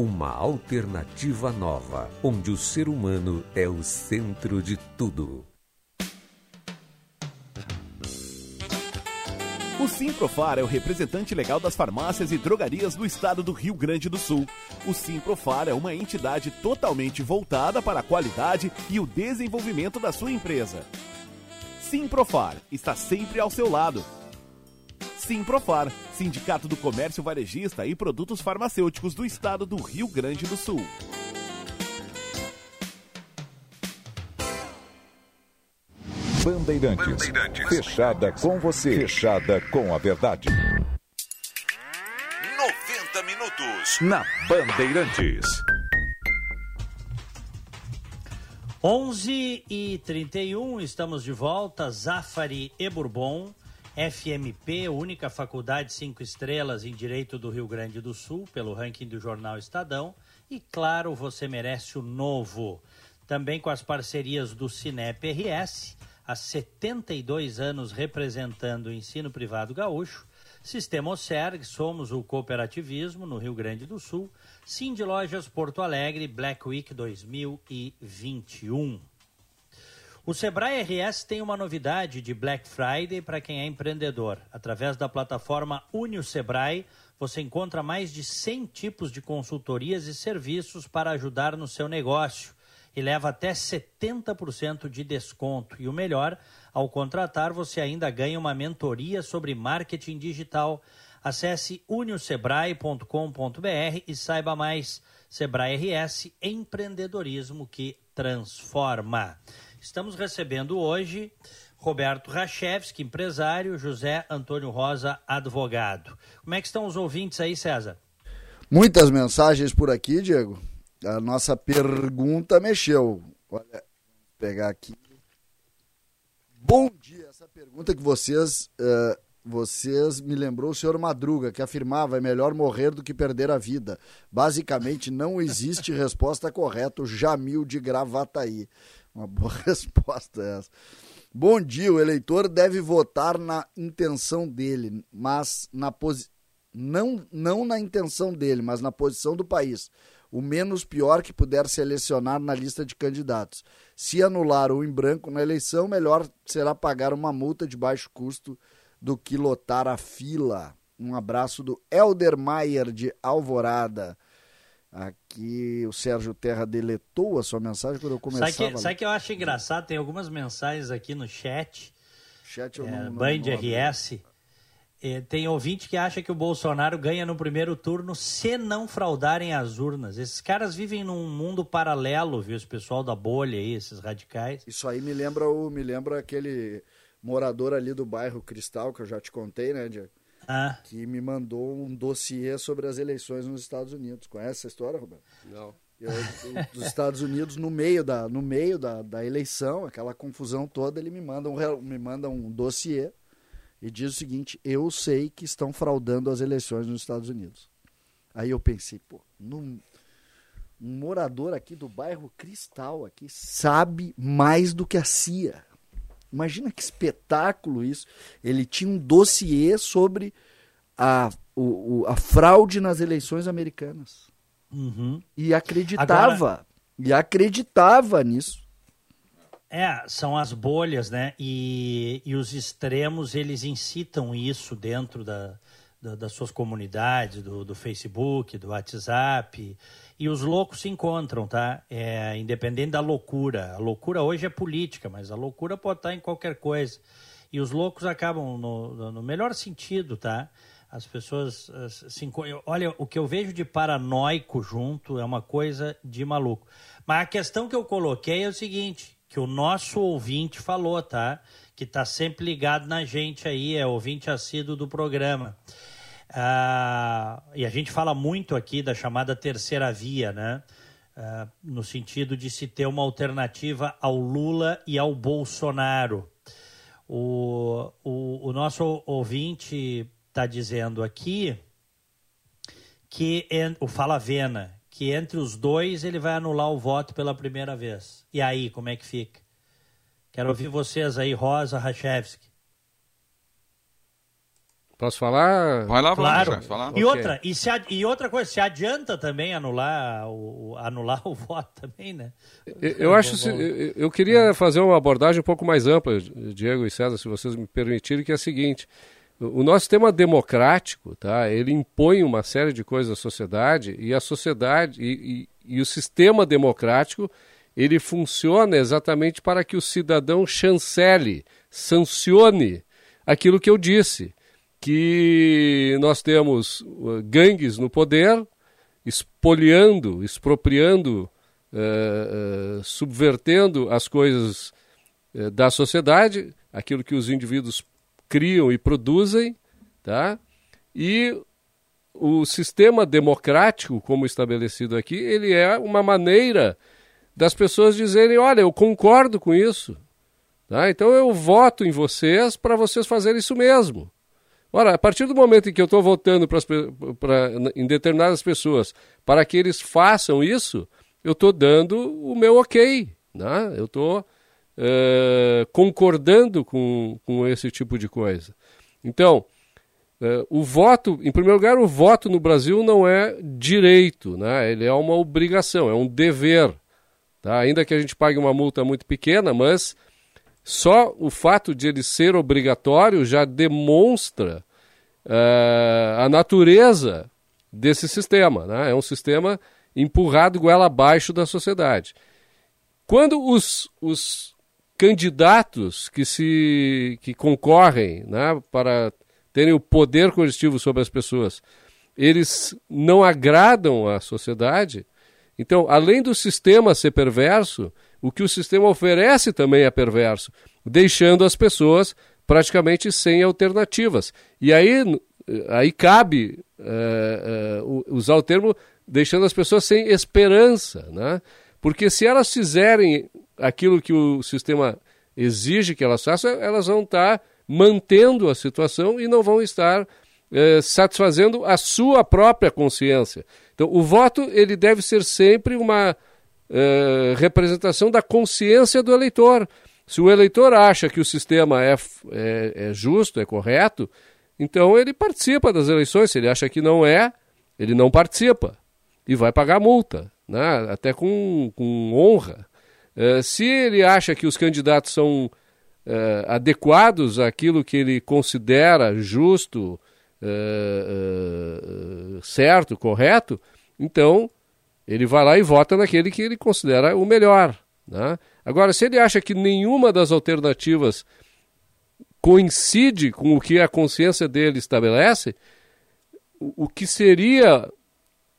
uma alternativa nova, onde o ser humano é o centro de tudo.
O Simprofar é o representante legal das farmácias e drogarias do estado do Rio Grande do Sul. O Simprofar é uma entidade totalmente voltada para a qualidade e o desenvolvimento da sua empresa. Simprofar está sempre ao seu lado. Simprofar, Sindicato do Comércio Varejista e Produtos Farmacêuticos do Estado do Rio Grande do Sul.
Bandeirantes, Bandeirantes. Fechada com você, fechada com a verdade.
90 minutos na Bandeirantes.
11 e 31 estamos de volta. Zafari e Bourbon. FMP, única faculdade cinco estrelas em Direito do Rio Grande do Sul, pelo ranking do jornal Estadão. E claro, você merece o novo. Também com as parcerias do Cinep RS, há 72 anos representando o ensino privado gaúcho. Sistema Ocerg, somos o cooperativismo no Rio Grande do Sul. Cindy Lojas Porto Alegre, Black Week 2021. O Sebrae RS tem uma novidade de Black Friday para quem é empreendedor. Através da plataforma Unio Sebrae, você encontra mais de 100 tipos de consultorias e serviços para ajudar no seu negócio e leva até 70% de desconto. E o melhor, ao contratar, você ainda ganha uma mentoria sobre marketing digital. Acesse uniosebrae.com.br e saiba mais. Sebrae RS, empreendedorismo que transforma. Estamos recebendo hoje Roberto Rachevski, empresário, José Antônio Rosa, advogado. Como é que estão os ouvintes aí, César?
Muitas mensagens por aqui, Diego. A nossa pergunta mexeu. Olha, vamos pegar aqui. Bom dia. Essa pergunta que vocês, uh, vocês me lembrou o senhor Madruga, que afirmava é melhor morrer do que perder a vida. Basicamente, não existe resposta correta. Jamil de Gravataí. Uma boa resposta essa. Bom dia, o eleitor deve votar na intenção dele, mas na posi... não, não na intenção dele, mas na posição do país. O menos pior que puder selecionar na lista de candidatos. Se anular ou em branco na eleição, melhor será pagar uma multa de baixo custo do que lotar a fila. Um abraço do Elder Maier de Alvorada. Aqui o Sérgio Terra deletou a sua mensagem quando eu começava.
Sabe que, sabe que eu acho engraçado? Tem algumas mensagens aqui no chat.
Chat
é,
não,
Band
não, não
RS. É, tem ouvinte que acha que o Bolsonaro ganha no primeiro turno se não fraudarem as urnas. Esses caras vivem num mundo paralelo, viu? Esse pessoal da bolha aí, esses radicais.
Isso aí me lembra o me lembra aquele morador ali do bairro Cristal que eu já te contei, né, Diego?
Ah.
que me mandou um dossiê sobre as eleições nos Estados Unidos. Conhece essa história, Roberto?
Não.
Eu, eu, dos Estados Unidos, no meio, da, no meio da, da eleição, aquela confusão toda, ele me manda, um, me manda um dossiê e diz o seguinte: Eu sei que estão fraudando as eleições nos Estados Unidos. Aí eu pensei, pô, num- um morador aqui do bairro Cristal aqui sabe mais do que a CIA. Imagina que espetáculo isso. Ele tinha um dossiê sobre a, o- o- a fraude nas eleições americanas.
Uhum.
E acreditava.
Agora-
E acreditava nisso.
É, são as bolhas, né? E, e os extremos, eles incitam isso dentro da, da- das suas comunidades, do, do Facebook, do WhatsApp. E os loucos se encontram, tá? É, independente da loucura. A loucura hoje é política, mas a loucura pode estar em qualquer coisa. E os loucos acabam no, no- melhor sentido, tá? As pessoas se enco- eu- Olha, o que eu vejo de paranoico junto é uma coisa de maluco. Mas a questão que eu coloquei é o seguinte: que o nosso ouvinte falou, tá? Que tá sempre ligado na gente aí, é ouvinte assíduo do programa. Ah, e a gente fala muito aqui da chamada terceira via, né? Ah, no sentido de se ter uma alternativa ao Lula e ao Bolsonaro. O, o, o nosso ouvinte está dizendo aqui que en- o Fala Vena, que entre os dois ele vai anular o voto pela primeira vez. E aí, como é que fica? Quero ouvir vocês aí, Rosa Rachevski.
Posso falar?
Vai lá,
Claro.
vamos, falar.
E
Ok.
outra, e, se, e outra coisa, se adianta também anular o, o- anular o voto também, né?
Eu, eu acho, se- eu, eu queria fazer uma abordagem um pouco mais ampla, Diego e César, se vocês me permitirem, que é a seguinte: o o nosso sistema democrático, tá? Ele impõe uma série de coisas à sociedade e a sociedade e, e- e o sistema democrático ele funciona exatamente para que o cidadão chancele, sancione aquilo que eu disse, que nós temos uh, gangues no poder, espoliando, expropriando, eh, eh, subvertendo as coisas da sociedade, aquilo que os indivíduos criam e produzem, tá? E o sistema democrático, como estabelecido aqui, ele é uma maneira das pessoas dizerem, olha, eu concordo com isso, tá? Então eu voto em vocês para vocês fazerem isso mesmo. Ora, a partir do momento em que eu estou votando pras pra, em determinadas pessoas para que eles façam isso, eu estou dando o meu ok. Né? Eu estou concordando com, com esse tipo de coisa. Então, eh, o voto, em primeiro lugar, o voto no Brasil não é direito, né? ele é uma obrigação, é um dever. Tá? Ainda que a gente pague uma multa muito pequena, mas só o fato de ele ser obrigatório já demonstra eh, a natureza desse sistema. Né? É um sistema empurrado goela abaixo da sociedade. Quando os, os candidatos que se que concorrem né, para terem o poder coercitivo sobre as pessoas, eles não agradam à sociedade, então, além do sistema ser perverso, o que o sistema oferece também é perverso, deixando as pessoas praticamente sem alternativas. E aí, n- aí cabe eh, eh, u- usar o termo deixando as pessoas sem esperança, né? Porque se elas fizerem aquilo que o sistema exige que elas façam, elas vão estar mantendo a situação e não vão estar eh, satisfazendo a sua própria consciência. Então, o voto ele deve ser sempre uma eh, representação da consciência do eleitor. Se o eleitor acha que o sistema é, é, é justo, é correto, então ele participa das eleições. Se ele acha que não é, ele não participa e vai pagar multa, né? até com, com honra. Eh, se ele acha que os candidatos são eh, adequados àquilo que ele considera justo, certo, correto, então ele vai lá e vota naquele que ele considera o melhor. Né? Agora, se ele acha que nenhuma das alternativas coincide com o que a consciência dele estabelece, o, que seria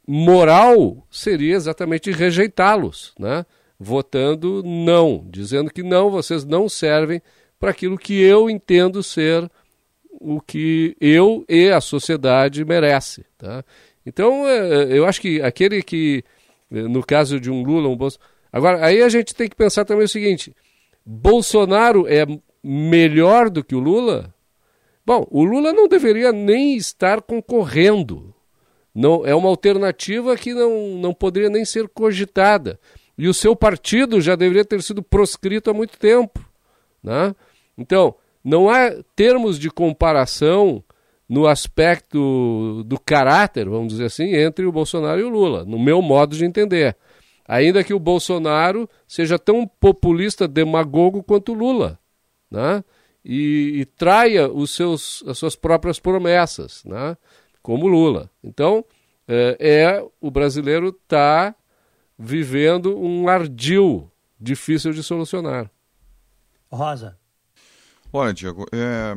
moral seria exatamente rejeitá-los, né? votando não, dizendo que não, vocês não servem para aquilo que eu entendo ser o que eu e a sociedade merece. Tá? Então, eh, eu acho que aquele que no caso de um Lula, um Bolsonaro. Agora, aí a gente tem que pensar também o seguinte: Bolsonaro é melhor do que o Lula? Bom, o Lula não deveria nem estar concorrendo. Não, é uma alternativa que não, não poderia nem ser cogitada. E o seu partido já deveria ter sido proscrito há muito tempo. Né? Então, não há termos de comparação no aspecto do caráter, vamos dizer assim, entre o Bolsonaro e o Lula, no meu modo de entender. Ainda que o Bolsonaro seja tão populista, demagogo quanto o Lula, né? e, e traia os seus, as suas próprias promessas, né? como Lula. Então, é, é o brasileiro está vivendo um ardil difícil de solucionar.
Rosa.
Olha, Diego, é,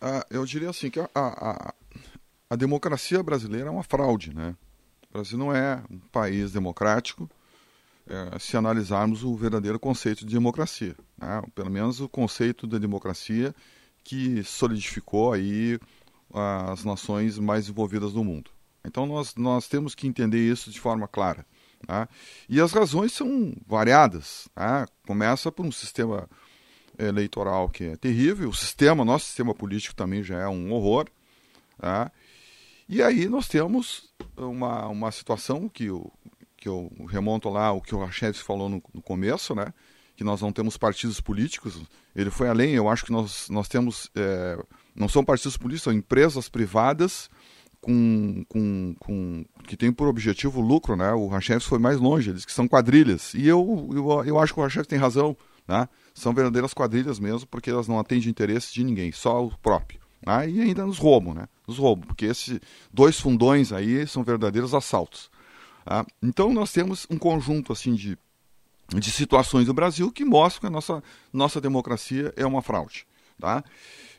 a, eu diria assim que a, a, a, democracia brasileira é uma fraude, né? O Brasil não é um país democrático é, se analisarmos o verdadeiro conceito de democracia, né? pelo menos o conceito da democracia que solidificou aí as nações mais envolvidas do mundo. Então nós, nós temos que entender isso de forma clara. Tá? E as razões são variadas. Tá? Começa por um sistema eleitoral que é terrível, o sistema, nosso sistema político também já é um horror. Tá? E aí nós temos uma, uma situação que eu, que eu remonto lá o que o Rachevski falou no, no, começo, né? que nós não temos partidos políticos. Ele foi além, eu acho que nós, nós temos, é, não são partidos políticos, são empresas privadas com, com, com, que tem por objetivo lucro, né? O Rachevski foi mais longe, eles que são quadrilhas. E eu, eu, eu acho que o Rachevski tem razão, né? São verdadeiras quadrilhas mesmo, porque elas não atendem interesse de ninguém, só o próprio. Né? E ainda nos roubam, né? Nos roubam, porque esses dois fundões aí são verdadeiros assaltos. Tá? Então nós temos um conjunto assim de, de situações do Brasil que mostram que a nossa, nossa democracia é uma fraude. Tá?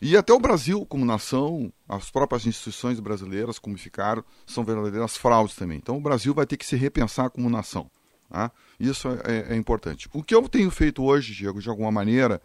E até o Brasil, como nação, as próprias instituições brasileiras, como ficaram, são verdadeiras fraudes também. Então o Brasil vai ter que se repensar como nação. Tá? Isso é, é, é importante. O que eu tenho feito hoje, Diego, de alguma maneira,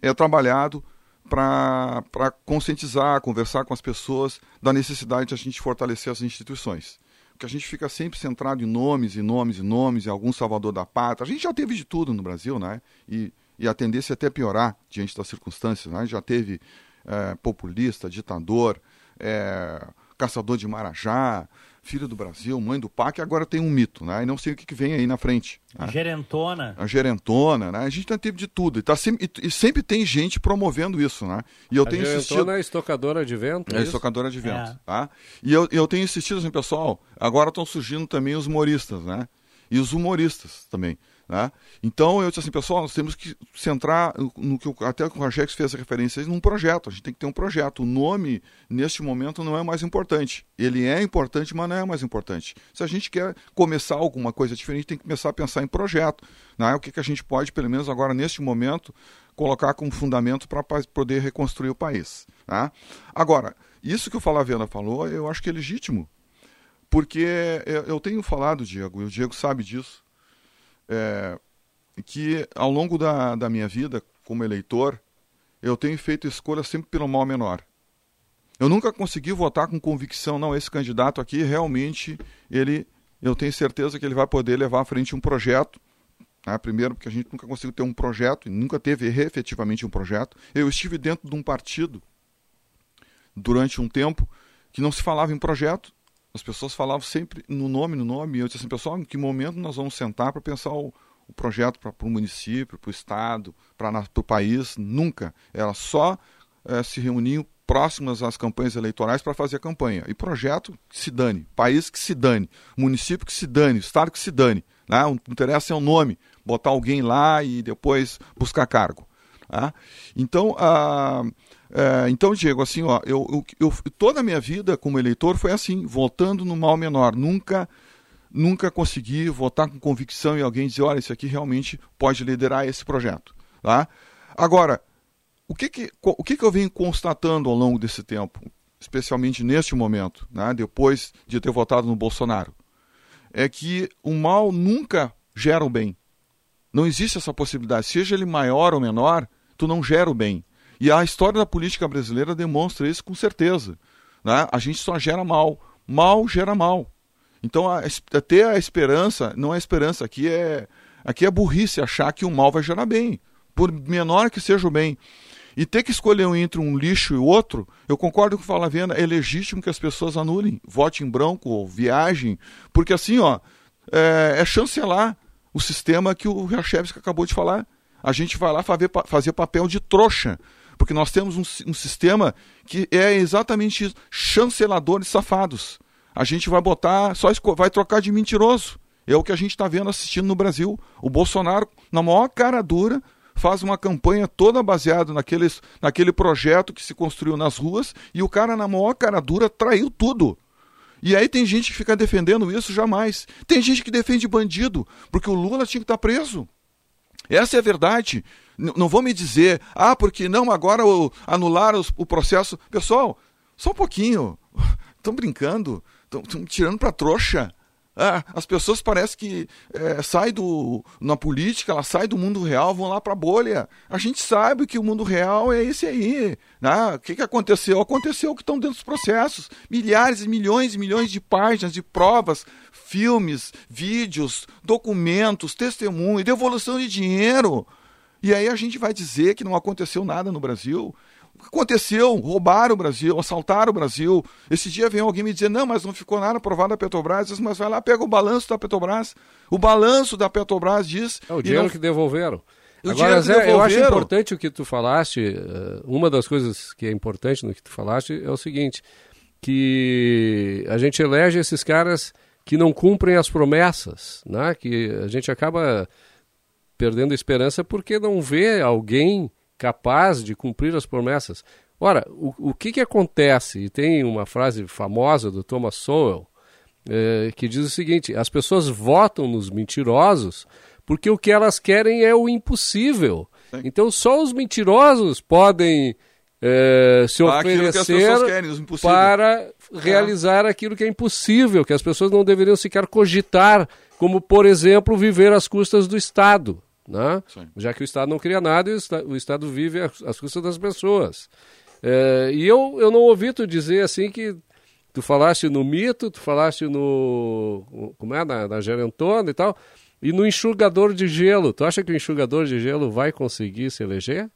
é trabalhado para conscientizar, conversar com as pessoas da necessidade de a gente fortalecer as instituições. Porque a gente fica sempre centrado em nomes e nomes e nomes, e algum salvador da pátria. A gente já teve de tudo no Brasil, né? E e a tendência é até piorar diante das circunstâncias. Né? Já teve é, populista, ditador, é, caçador de Marajá, filho do Brasil, mãe do PAC, agora tem um mito, né? E não sei o que, que vem aí na frente.
Né? Gerentona.
A gerentona, né? A gente já teve de tudo. E, tá sempre, e, e, sempre tem gente promovendo isso, né?
E eu a tenho insistido. é estocadora de vento?
É, é estocadora de vento, é. tá? E eu, eu tenho insistido assim, pessoal, agora estão surgindo também os humoristas, né? E os humoristas também. Né? Então eu disse assim, pessoal, nós temos que centrar no que até o Rajex fez a referência num projeto. A gente tem que ter um projeto. O nome, neste momento, não é mais importante. Ele é importante, mas não é mais importante. Se a gente quer começar alguma coisa diferente, tem que começar a pensar em projeto. Né? O que, que a gente pode, pelo menos agora, neste momento, colocar como fundamento para poder reconstruir o país. Né? Agora, isso que o Falaviana falou, eu acho que é legítimo. Porque eu tenho falado, Diego, e o Diego sabe disso, é, que ao longo da, da minha vida como eleitor, eu tenho feito escolha sempre pelo mal menor. Eu nunca consegui votar com convicção, não, esse candidato aqui realmente, ele, eu tenho certeza que ele vai poder levar à frente um projeto. Né? Primeiro, porque a gente nunca conseguiu ter um projeto, e nunca teve efetivamente um projeto. Eu estive dentro de um partido durante um tempo que não se falava em projeto, as pessoas falavam sempre no nome, no nome. Eu disse assim, pessoal, em que momento nós vamos sentar para pensar o, o projeto para o município, para o estado, para o país? Nunca. Era só é, se reuniam próximas às campanhas eleitorais para fazer a campanha. E projeto que se dane, país que se dane, município que se dane, estado que se dane. Né? O que interessa é o nome, botar alguém lá e depois buscar cargo. Tá? Então, a. É, então, Diego, assim, ó, eu, eu, eu, toda a minha vida como eleitor foi assim, votando no mal menor. Nunca, nunca consegui votar com convicção e alguém dizer, olha, isso aqui realmente pode liderar esse projeto. Tá? Agora, o que que, o que que eu venho constatando ao longo desse tempo, especialmente neste momento, né, depois de ter votado no Bolsonaro, é que o mal nunca gera o bem. Não existe essa possibilidade. Seja ele maior ou menor, tu não gera o bem. E a história da política brasileira demonstra isso com certeza. Né? A gente só gera mal. Mal gera mal. Então, a, a ter a esperança, não é esperança, aqui é, aqui é burrice achar que o mal vai gerar bem, por menor que seja o bem. E ter que escolher entre um lixo e outro, eu concordo com o Falavena, é legítimo que as pessoas anulem, vote em branco ou viagem, porque assim, ó, é, é chancelar o sistema que o Rachevski acabou de falar. A gente vai lá fazer, fazer papel de trouxa, porque nós temos um, um sistema que é exatamente chancelador de safados. A gente vai botar, só vai trocar de mentiroso. É o que a gente está vendo assistindo no Brasil. O Bolsonaro, na maior cara dura, faz uma campanha toda baseada naqueles, naquele projeto que se construiu nas ruas e o cara, na maior cara dura, traiu tudo. E aí tem gente que fica defendendo isso jamais. Tem gente que defende bandido, porque o Lula tinha que estar tá preso. Essa é a verdade. Não vão me dizer, ah, porque não, agora anularam os, o processo. Pessoal, só um pouquinho. Estão brincando, estão tirando para trouxa. Ah, as pessoas parecem que é, saem do, na política, elas saem do mundo real, vão lá para a bolha. A gente sabe que o mundo real é esse aí. Né? O que, que aconteceu? Aconteceu que estão dentro dos processos. Milhares, milhões e milhões de páginas de provas, filmes, vídeos, documentos, testemunhos, devolução de dinheiro. E aí a gente vai dizer que não aconteceu nada no Brasil aconteceu? Roubaram o Brasil, assaltaram o Brasil. Esse dia vem alguém me dizer, não, mas não ficou nada aprovado da Petrobras. Diz, mas vai lá, pega o balanço da Petrobras. O balanço da Petrobras diz...
É o dinheiro não... que devolveram. O Agora, Zé, devolveram. eu acho importante o que tu falaste, eh, uma das coisas que é importante no que tu falaste é o seguinte, que a gente elege esses caras que não cumprem as promessas, né? que a gente acaba perdendo esperança porque não vê alguém capaz de cumprir as promessas. Ora, o, o que, que acontece? E tem uma frase famosa do Thomas Sowell é, que diz o seguinte: as pessoas votam nos mentirosos porque o que elas querem é o impossível. Sim. Então só os mentirosos podem é, se oferecer querem, para realizar é. aquilo que é impossível, que as pessoas não deveriam sequer cogitar, como por exemplo viver às custas do Estado né? já que o Estado não cria nada e o Estado, vive às custas das pessoas. É, e eu, eu não ouvi tu dizer assim que tu falaste no mito, tu falaste no. como é? Na, na gerentona e tal, e no enxugador de gelo. Tu acha que o enxugador de gelo vai conseguir se eleger?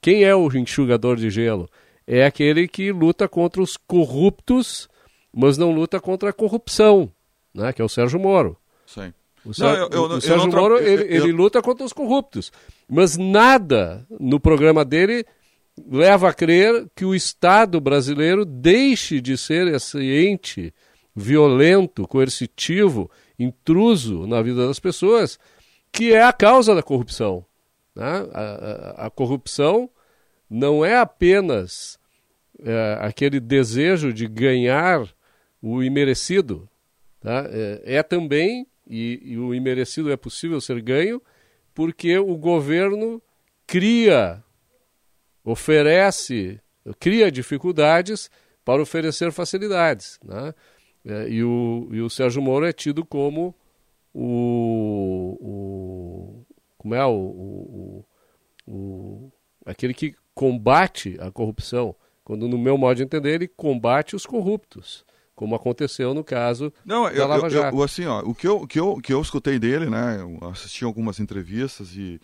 Quem é o enxugador de gelo? É aquele que luta contra os corruptos, mas não luta contra a corrupção, né? que é o Sérgio Moro.
Sim.
O, não, eu, eu, o Sérgio Moro, ele, ele luta contra os corruptos. Mas nada no programa dele leva a crer que o Estado brasileiro deixe de ser esse ente violento, coercitivo, intruso na vida das pessoas, que é a causa da corrupção. Né? A, a, a corrupção não é apenas é, aquele desejo de ganhar o imerecido, tá? é, é também e, e o imerecido é possível ser ganho porque o governo cria, oferece, cria dificuldades para oferecer facilidades. Né? É, e, o, e o Sérgio Moro é tido como o, o como é o, o, o, aquele que combate a corrupção, quando no meu modo de entender ele combate os corruptos como aconteceu no caso
Não, da Lava Jato. Eu, assim, ó, o que eu, que, eu, que eu escutei dele, né, eu assisti algumas entrevistas e,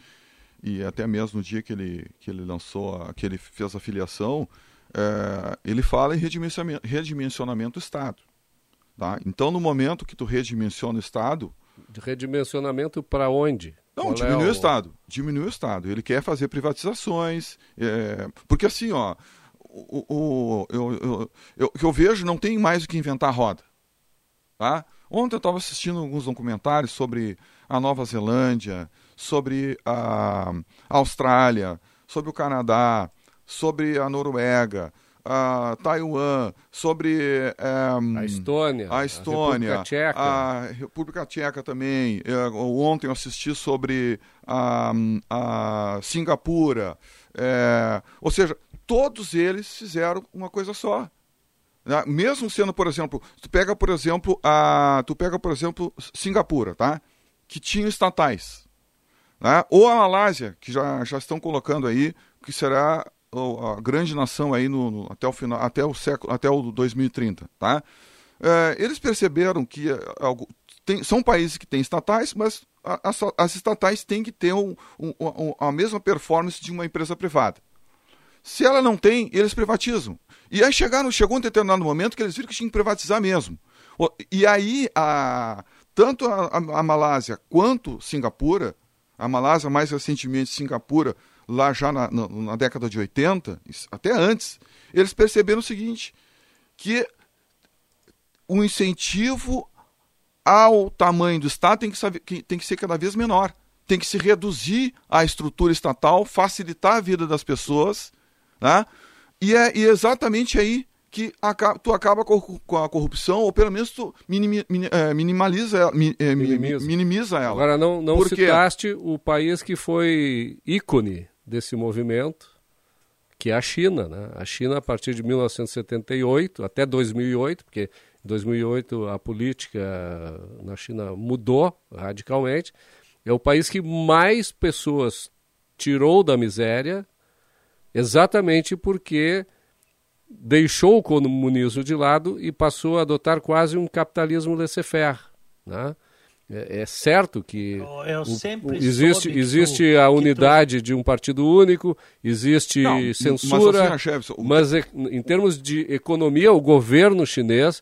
e até mesmo no dia que ele, que ele lançou, a, que ele fez a filiação, é, ele fala em redimensionamento, redimensionamento do Estado. Tá? Então, no momento que tu redimensiona o Estado...
De redimensionamento para onde?
Não, Qual diminui é o... o Estado. Diminui o Estado. Ele quer fazer privatizações, é, porque assim, ó, o, o, eu, eu, eu, que eu vejo não tem mais o que inventar roda. Tá? Ontem eu estava assistindo alguns documentários sobre a Nova Zelândia, sobre a Austrália, sobre o Canadá, sobre a Noruega, a Taiwan, sobre
um, a Estônia,
a Estônia, a República Tcheca, a República Tcheca também. Eu, ontem eu assisti sobre a, a Singapura. É, ou seja, todos eles fizeram uma coisa só. Né? Mesmo sendo, por exemplo, tu pega, por exemplo, a, tu pega, por exemplo, Singapura, tá? Que tinha estatais. Né? Ou a Malásia, que já, já estão colocando aí, que será a grande nação aí no, no, até o final, até o século, até o 2030, tá? é, eles perceberam que é, algo, tem, são países que têm estatais, mas a, as, as, estatais têm que ter um, um, um, a mesma performance de uma empresa privada. Se ela não tem, eles privatizam. E aí chegaram, chegou um determinado momento que eles viram que tinham que privatizar mesmo. E aí, a, tanto a, a, Malásia quanto Singapura, a Malásia mais recentemente Singapura, lá já na, na, na, década de 80, até antes, eles perceberam o seguinte, que o incentivo ao tamanho do Estado tem que, tem que ser cada vez menor. Tem que se reduzir a estrutura estatal, facilitar a vida das pessoas, né? e é e é exatamente aí que tu acaba com a corrupção, ou pelo menos tu é, minimaliza ela, é, minimiza. minimiza ela.
Agora, não, não Porque... citaste o país que foi ícone desse movimento, que é a China. Né? A China, a partir de 1978 até 2008, porque em 2008 a política na China mudou radicalmente, é o país que mais pessoas tirou da miséria, exatamente porque deixou o comunismo de lado e passou a adotar quase um capitalismo laissez-faire. Né? É, é, certo que
o,
existe, existe a unidade tu... de um partido único, existe Não, censura, mas, assim, mas em termos de economia, o governo chinês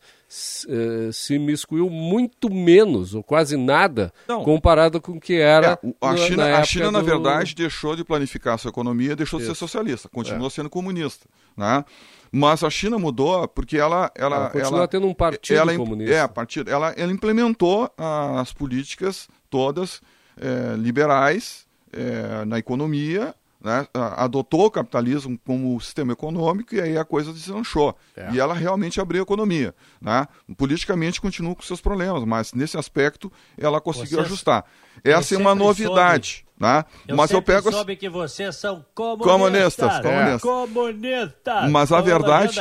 eh, se miscuiu muito menos, ou quase nada, Não. comparado com o que era.
É, a China, na, a China do... na verdade, deixou de planificar a sua economia, deixou Isso. de ser socialista, continuou é. sendo comunista. Né? Mas a China mudou porque ela. Ela, ela
continua
ela,
tendo um partido
ela,
comunista.
É, partido, ela, ela implementou as políticas todas é, liberais é, na economia né, adotou o capitalismo como sistema econômico e aí a coisa deslanchou. É. E ela realmente abriu a economia. Né? Politicamente continua com seus problemas, mas nesse aspecto ela conseguiu ajustar. Essa é uma novidade. Soube. Né?
Eu
mas eu pego
soube que vocês são comunistas.
Comunistas, comunistas.
É. comunistas.
Mas a verdade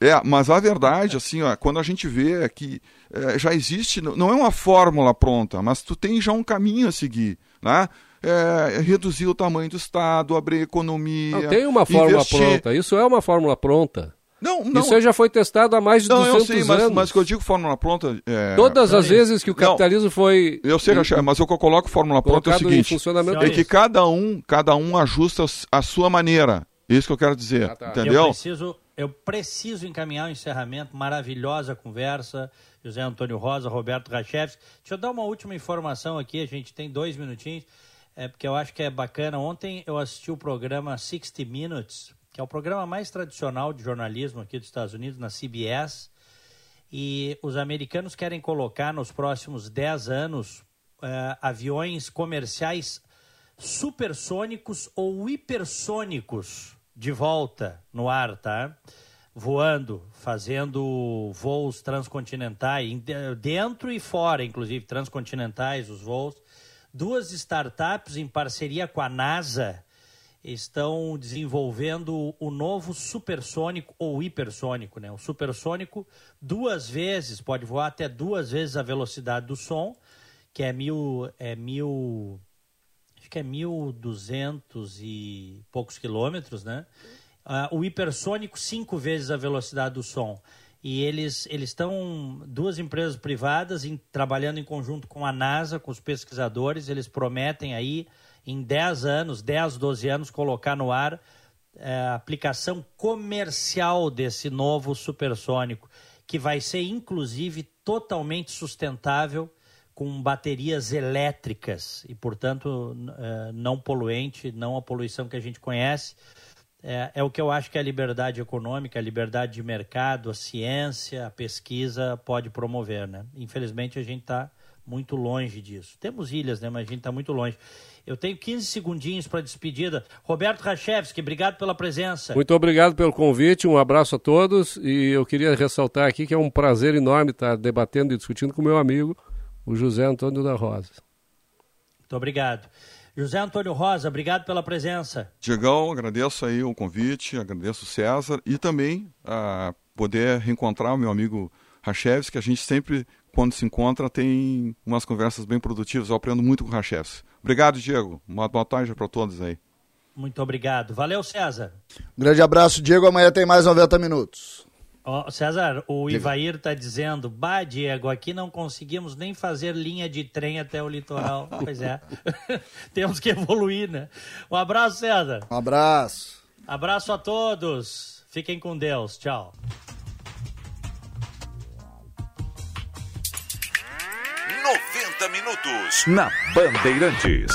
é, mas a verdade assim, ó, quando a gente vê que é, já existe, não é uma fórmula pronta, mas tu tem já um caminho a seguir, né? É, reduzir o tamanho do Estado, abrir economia.
Não tem uma fórmula investir... pronta, isso é uma fórmula pronta.
Não, não.
Isso já foi testado há mais de não, 200
eu sei,
mas,
anos. Mas que eu digo fórmula pronta... É...
Todas as vezes que o capitalismo não, foi...
Eu sei, em, mas o que eu coloco fórmula pronta é o seguinte, é que cada um, cada um ajusta a sua maneira. Isso que eu quero dizer, ah, tá. entendeu?
Eu preciso, eu preciso encaminhar o um encerramento, maravilhosa conversa, José Antônio Rosa, Roberto Rachevski. Deixa eu dar uma última informação aqui, a gente tem dois minutinhos é porque eu acho que é bacana. Ontem eu assisti o programa 60 Minutes, que é o programa mais tradicional de jornalismo aqui dos Estados Unidos, na CBS. E os americanos querem colocar nos próximos 10 anos uh, aviões comerciais supersônicos ou hipersônicos de volta no ar, tá? Voando, fazendo voos transcontinentais, dentro e fora, inclusive, transcontinentais, os voos Duas startups, em parceria com a NASA, estão desenvolvendo o novo supersônico ou hipersônico, né? O supersônico duas vezes, pode voar até duas vezes a velocidade do som, que é mil, é mil, acho que é mil duzentos e poucos quilômetros, né? Uh, o hipersônico cinco vezes a velocidade do som e eles eles estão duas empresas privadas em, trabalhando em conjunto com a NASA, com os pesquisadores, eles prometem aí em 10 anos, 10, 12 anos colocar no ar é, a aplicação comercial desse novo supersônico, que vai ser inclusive totalmente sustentável com baterias elétricas e, portanto, é, não poluente, não a poluição que a gente conhece é, é, o que eu acho que a liberdade econômica, a liberdade de mercado, a ciência, a pesquisa pode promover, né? Infelizmente a gente está muito longe disso. Temos ilhas, né? Mas a gente está muito longe. Eu tenho 15 segundinhos para despedida. Roberto Rachevski, obrigado pela presença.
Muito obrigado pelo convite, um abraço a todos. E eu queria ressaltar aqui que é um prazer enorme estar debatendo e discutindo com meu amigo, o José Antônio da Rosa.
Muito obrigado. José Antônio Rosa, obrigado pela presença.
Diegão, agradeço aí o convite, agradeço o César e também a poder reencontrar o meu amigo Rachevs, que a gente sempre, quando se encontra, tem umas conversas bem produtivas. Eu aprendo muito com o Rachevs. Obrigado, Diego. Uma boa tarde para todos aí.
Muito obrigado. Valeu, César.
Um grande abraço, Diego. Amanhã tem mais 90 minutos.
Ó, César, o Ivair tá dizendo, bah, Diego, aqui não conseguimos nem fazer linha de trem até o litoral. pois é. Temos que evoluir, né? Um abraço, César.
Um abraço.
Abraço a todos. Fiquem com Deus. Tchau.
90 minutos na Bandeirantes.